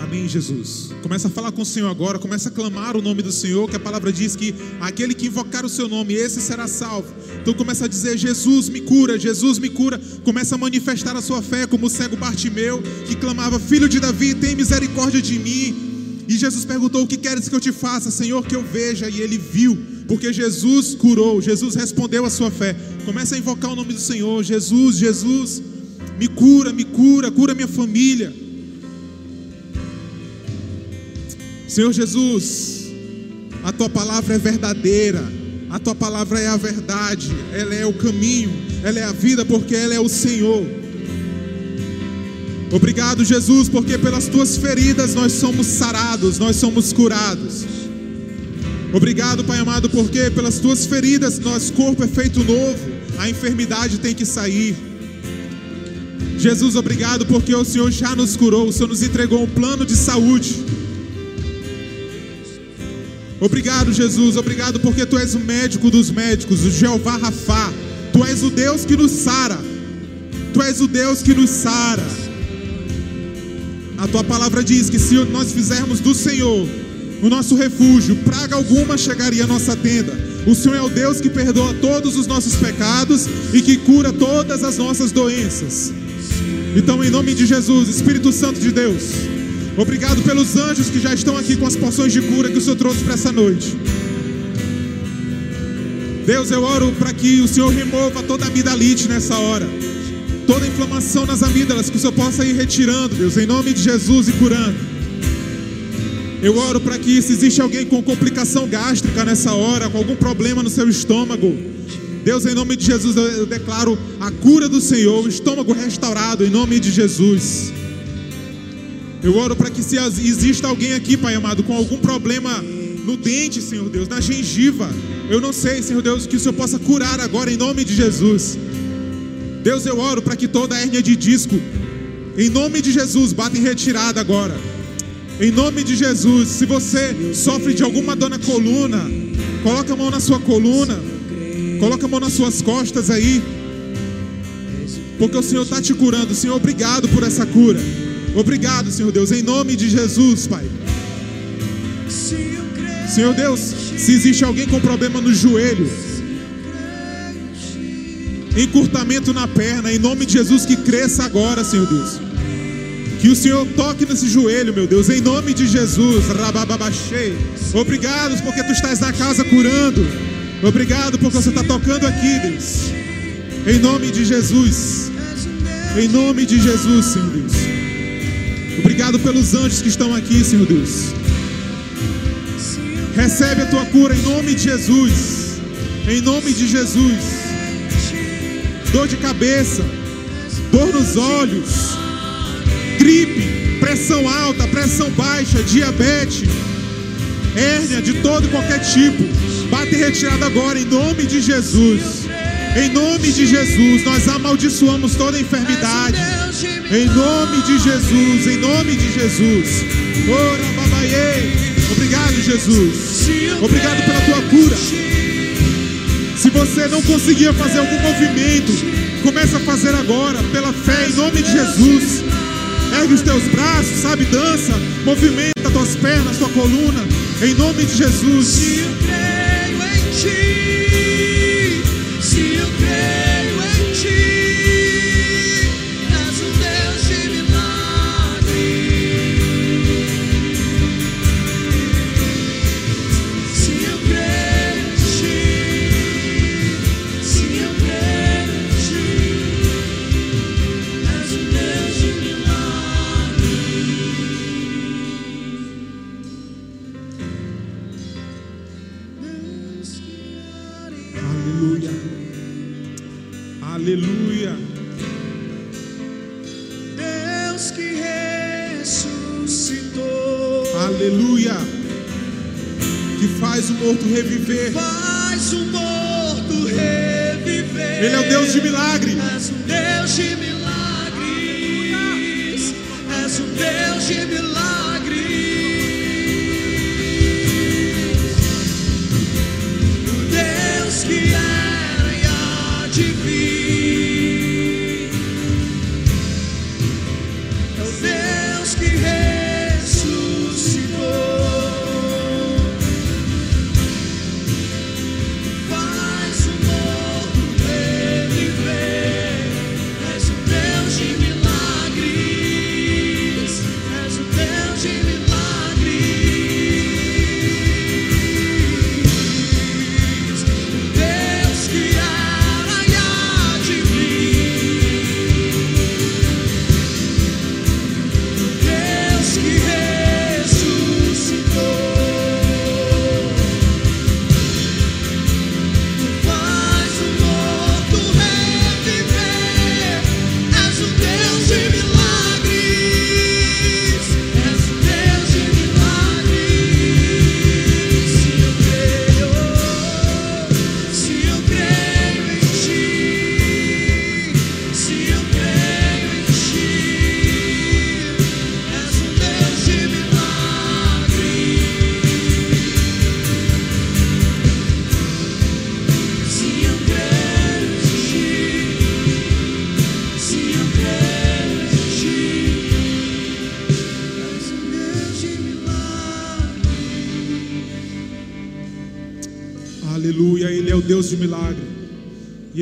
Amém, Jesus. Começa a falar com o Senhor agora, começa a clamar o nome do Senhor, que a palavra diz que aquele que invocar o seu nome, esse será salvo. Então começa a dizer: Jesus me cura, Jesus me cura. Começa a manifestar a sua fé, como o cego Bartimeu, que clamava: Filho de Davi, tem misericórdia de mim. E Jesus perguntou: O que queres que eu te faça, Senhor, que eu veja? E ele viu, porque Jesus curou, Jesus respondeu a sua fé. Começa a invocar o nome do Senhor: Jesus, Jesus, me cura, me cura, cura minha família. Senhor Jesus, a tua palavra é verdadeira, a tua palavra é a verdade, ela é o caminho, ela é a vida, porque ela é o Senhor. Obrigado, Jesus, porque pelas tuas feridas nós somos sarados, nós somos curados. Obrigado, Pai amado, porque pelas tuas feridas nosso corpo é feito novo, a enfermidade tem que sair. Jesus, obrigado porque o Senhor já nos curou, o Senhor nos entregou um plano de saúde. Obrigado, Jesus. Obrigado porque tu és o médico dos médicos, o Jeová Rafá. Tu és o Deus que nos sara. Tu és o Deus que nos sara. A tua palavra diz que se nós fizermos do Senhor o nosso refúgio, praga alguma chegaria à nossa tenda. O Senhor é o Deus que perdoa todos os nossos pecados e que cura todas as nossas doenças. Então, em nome de Jesus, Espírito Santo de Deus, Obrigado pelos anjos que já estão aqui com as porções de cura que o Senhor trouxe para essa noite. Deus, eu oro para que o Senhor remova toda a amidalite nessa hora. Toda inflamação nas amígdalas, que o Senhor possa ir retirando, Deus, em nome de Jesus e curando. Eu oro para que se existe alguém com complicação gástrica nessa hora, com algum problema no seu estômago, Deus, em nome de Jesus, eu declaro a cura do Senhor, o estômago restaurado, em nome de Jesus. Eu oro para que se exista alguém aqui, Pai amado, com algum problema no dente, Senhor Deus, na gengiva. Eu não sei, Senhor Deus, que o Senhor possa curar agora em nome de Jesus. Deus, eu oro para que toda hérnia de disco, em nome de Jesus, bata em retirada agora. Em nome de Jesus, se você sofre de alguma dor na coluna, coloca a mão na sua coluna, coloca a mão nas suas costas aí, porque o Senhor está te curando. Senhor, obrigado por essa cura. Obrigado, Senhor Deus, em nome de Jesus, Pai. Senhor Deus, se existe alguém com problema no joelho, encurtamento na perna, em nome de Jesus, que cresça agora, Senhor Deus. Que o Senhor toque nesse joelho, meu Deus, em nome de Jesus. Rabababachei. Obrigado porque tu estás na casa curando. Obrigado porque você está tocando aqui, Deus. Em nome de Jesus. Em nome de Jesus, Senhor Deus. Obrigado pelos anjos que estão aqui, Senhor Deus. Recebe a tua cura em nome de Jesus. Em nome de Jesus. Dor de cabeça, dor nos olhos, gripe, pressão alta, pressão baixa, diabetes, hérnia de todo e qualquer tipo. Bate retirada agora em nome de Jesus. Em nome de Jesus, nós amaldiçoamos toda enfermidade. Em nome de Jesus, em nome de Jesus. Ora, babaiê. Obrigado, Jesus. Obrigado pela tua cura. Se você não conseguia fazer algum movimento, Começa a fazer agora, pela fé, em nome de Jesus. Ergue os teus braços, sabe, dança, movimenta tuas pernas, tua coluna, em nome de Jesus. Morto reviver. faz o morto reviver. Ele é o Deus de milagre.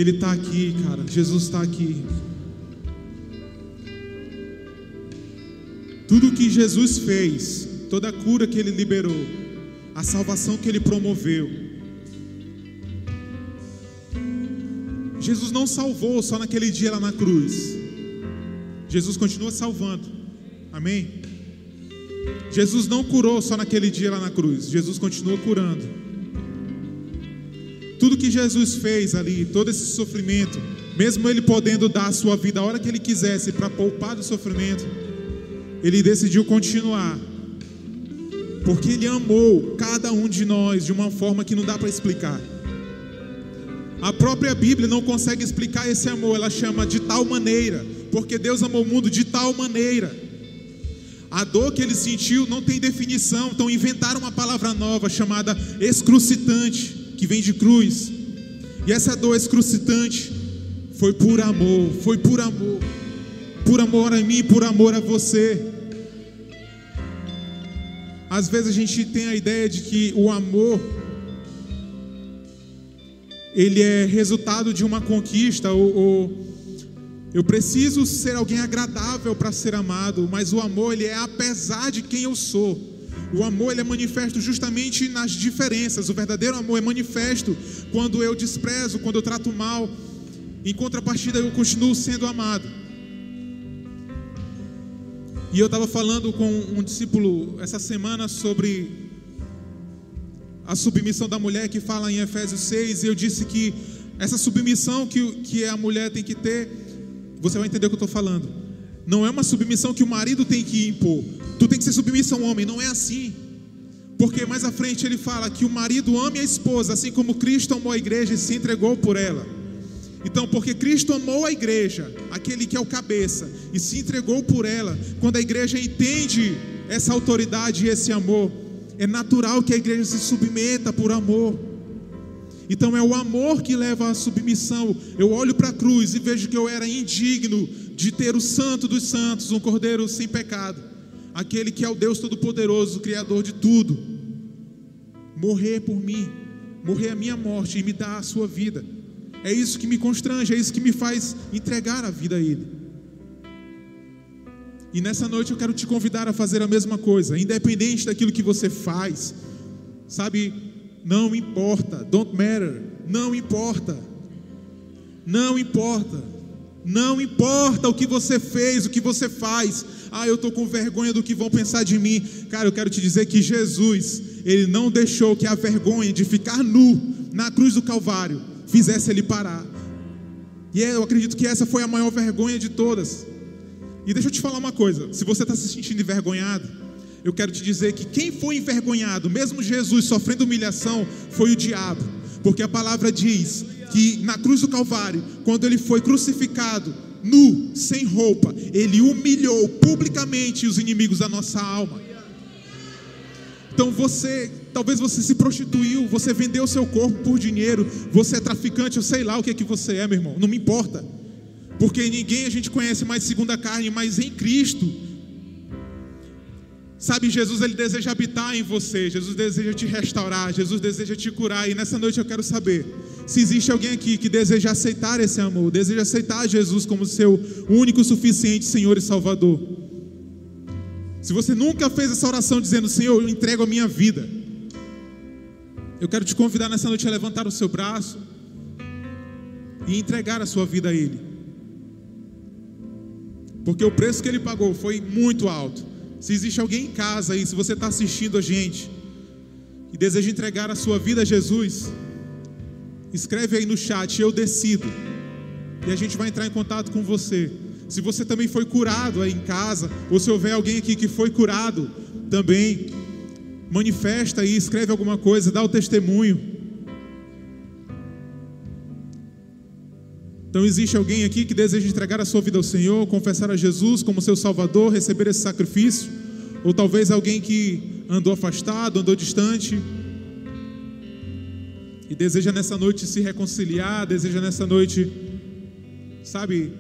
Ele está aqui, cara. Jesus está aqui. Tudo que Jesus fez, toda a cura que Ele liberou, a salvação que Ele promoveu. Jesus não salvou só naquele dia lá na cruz. Jesus continua salvando. Amém? Jesus não curou só naquele dia lá na cruz. Jesus continua curando. Que Jesus fez ali, todo esse sofrimento, mesmo ele podendo dar a sua vida a hora que ele quisesse para poupar do sofrimento, ele decidiu continuar. Porque ele amou cada um de nós de uma forma que não dá para explicar. A própria Bíblia não consegue explicar esse amor, ela chama de tal maneira, porque Deus amou o mundo de tal maneira. A dor que ele sentiu não tem definição, então inventaram uma palavra nova chamada excrucitante, que vem de cruz. E essa dor excrucitante foi por amor, foi por amor, por amor a mim, por amor a você. Às vezes a gente tem a ideia de que o amor ele é resultado de uma conquista ou, ou eu preciso ser alguém agradável para ser amado, mas o amor ele é apesar de quem eu sou. O amor ele é manifesto justamente nas diferenças. O verdadeiro amor é manifesto quando eu desprezo, quando eu trato mal. Em contrapartida, eu continuo sendo amado. E eu estava falando com um discípulo essa semana sobre a submissão da mulher que fala em Efésios 6, e eu disse que essa submissão que, que a mulher tem que ter, você vai entender o que eu estou falando. Não é uma submissão que o marido tem que impor. Tu tem que ser submissa ao homem, não é assim. Porque mais à frente ele fala que o marido ame a esposa, assim como Cristo amou a igreja e se entregou por ela. Então, porque Cristo amou a igreja, aquele que é o cabeça, e se entregou por ela, quando a igreja entende essa autoridade e esse amor, é natural que a igreja se submeta por amor. Então é o amor que leva à submissão. Eu olho para a cruz e vejo que eu era indigno de ter o Santo dos Santos, um Cordeiro sem pecado, aquele que é o Deus Todo-Poderoso, o Criador de tudo, morrer por mim, morrer a minha morte e me dar a sua vida. É isso que me constrange, é isso que me faz entregar a vida a Ele. E nessa noite eu quero te convidar a fazer a mesma coisa, independente daquilo que você faz, sabe? Não importa, don't matter, não importa, não importa, não importa o que você fez, o que você faz. Ah, eu estou com vergonha do que vão pensar de mim. Cara, eu quero te dizer que Jesus, Ele não deixou que a vergonha de ficar nu na cruz do Calvário fizesse Ele parar. E eu acredito que essa foi a maior vergonha de todas. E deixa eu te falar uma coisa: se você está se sentindo envergonhado, eu quero te dizer que quem foi envergonhado, mesmo Jesus sofrendo humilhação, foi o diabo, porque a palavra diz que na cruz do Calvário, quando ele foi crucificado, nu, sem roupa, ele humilhou publicamente os inimigos da nossa alma. Então você, talvez você se prostituiu, você vendeu seu corpo por dinheiro, você é traficante, eu sei lá o que é que você é, meu irmão, não me importa. Porque ninguém a gente conhece mais segundo a carne, mas em Cristo. Sabe, Jesus ele deseja habitar em você, Jesus deseja te restaurar, Jesus deseja te curar. E nessa noite eu quero saber se existe alguém aqui que deseja aceitar esse amor, deseja aceitar Jesus como seu único, suficiente Senhor e Salvador. Se você nunca fez essa oração dizendo, Senhor, eu entrego a minha vida, eu quero te convidar nessa noite a levantar o seu braço e entregar a sua vida a Ele. Porque o preço que ele pagou foi muito alto. Se existe alguém em casa aí, se você está assistindo a gente e deseja entregar a sua vida a Jesus, escreve aí no chat, eu decido. E a gente vai entrar em contato com você. Se você também foi curado aí em casa, ou se houver alguém aqui que foi curado também, manifesta aí, escreve alguma coisa, dá o testemunho. Então, existe alguém aqui que deseja entregar a sua vida ao Senhor, confessar a Jesus como seu Salvador, receber esse sacrifício? Ou talvez alguém que andou afastado, andou distante e deseja nessa noite se reconciliar, deseja nessa noite, sabe,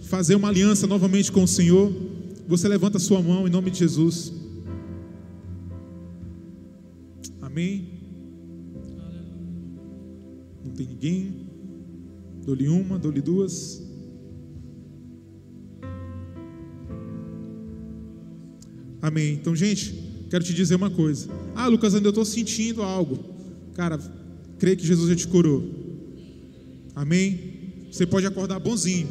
fazer uma aliança novamente com o Senhor? Você levanta a sua mão em nome de Jesus. Amém? Não tem ninguém? Dou-lhe uma, dou-lhe duas. Amém. Então, gente, quero te dizer uma coisa. Ah, Lucas, ainda eu estou sentindo algo. Cara, creio que Jesus já te curou. Amém? Você pode acordar bonzinho.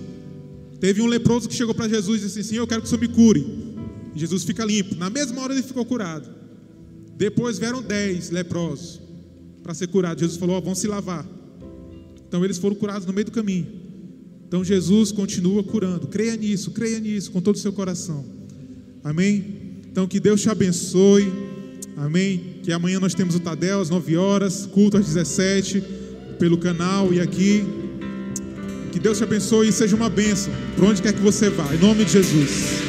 Teve um leproso que chegou para Jesus e disse assim: Eu quero que o Senhor me cure. E Jesus fica limpo. Na mesma hora ele ficou curado. Depois vieram dez leprosos para ser curados. Jesus falou: oh, Vão se lavar. Então eles foram curados no meio do caminho. Então Jesus continua curando. Creia nisso, creia nisso com todo o seu coração. Amém? Então que Deus te abençoe. Amém? Que amanhã nós temos o Tadel às 9 horas, culto às 17, pelo canal e aqui. Que Deus te abençoe e seja uma bênção, por onde quer que você vá, em nome de Jesus.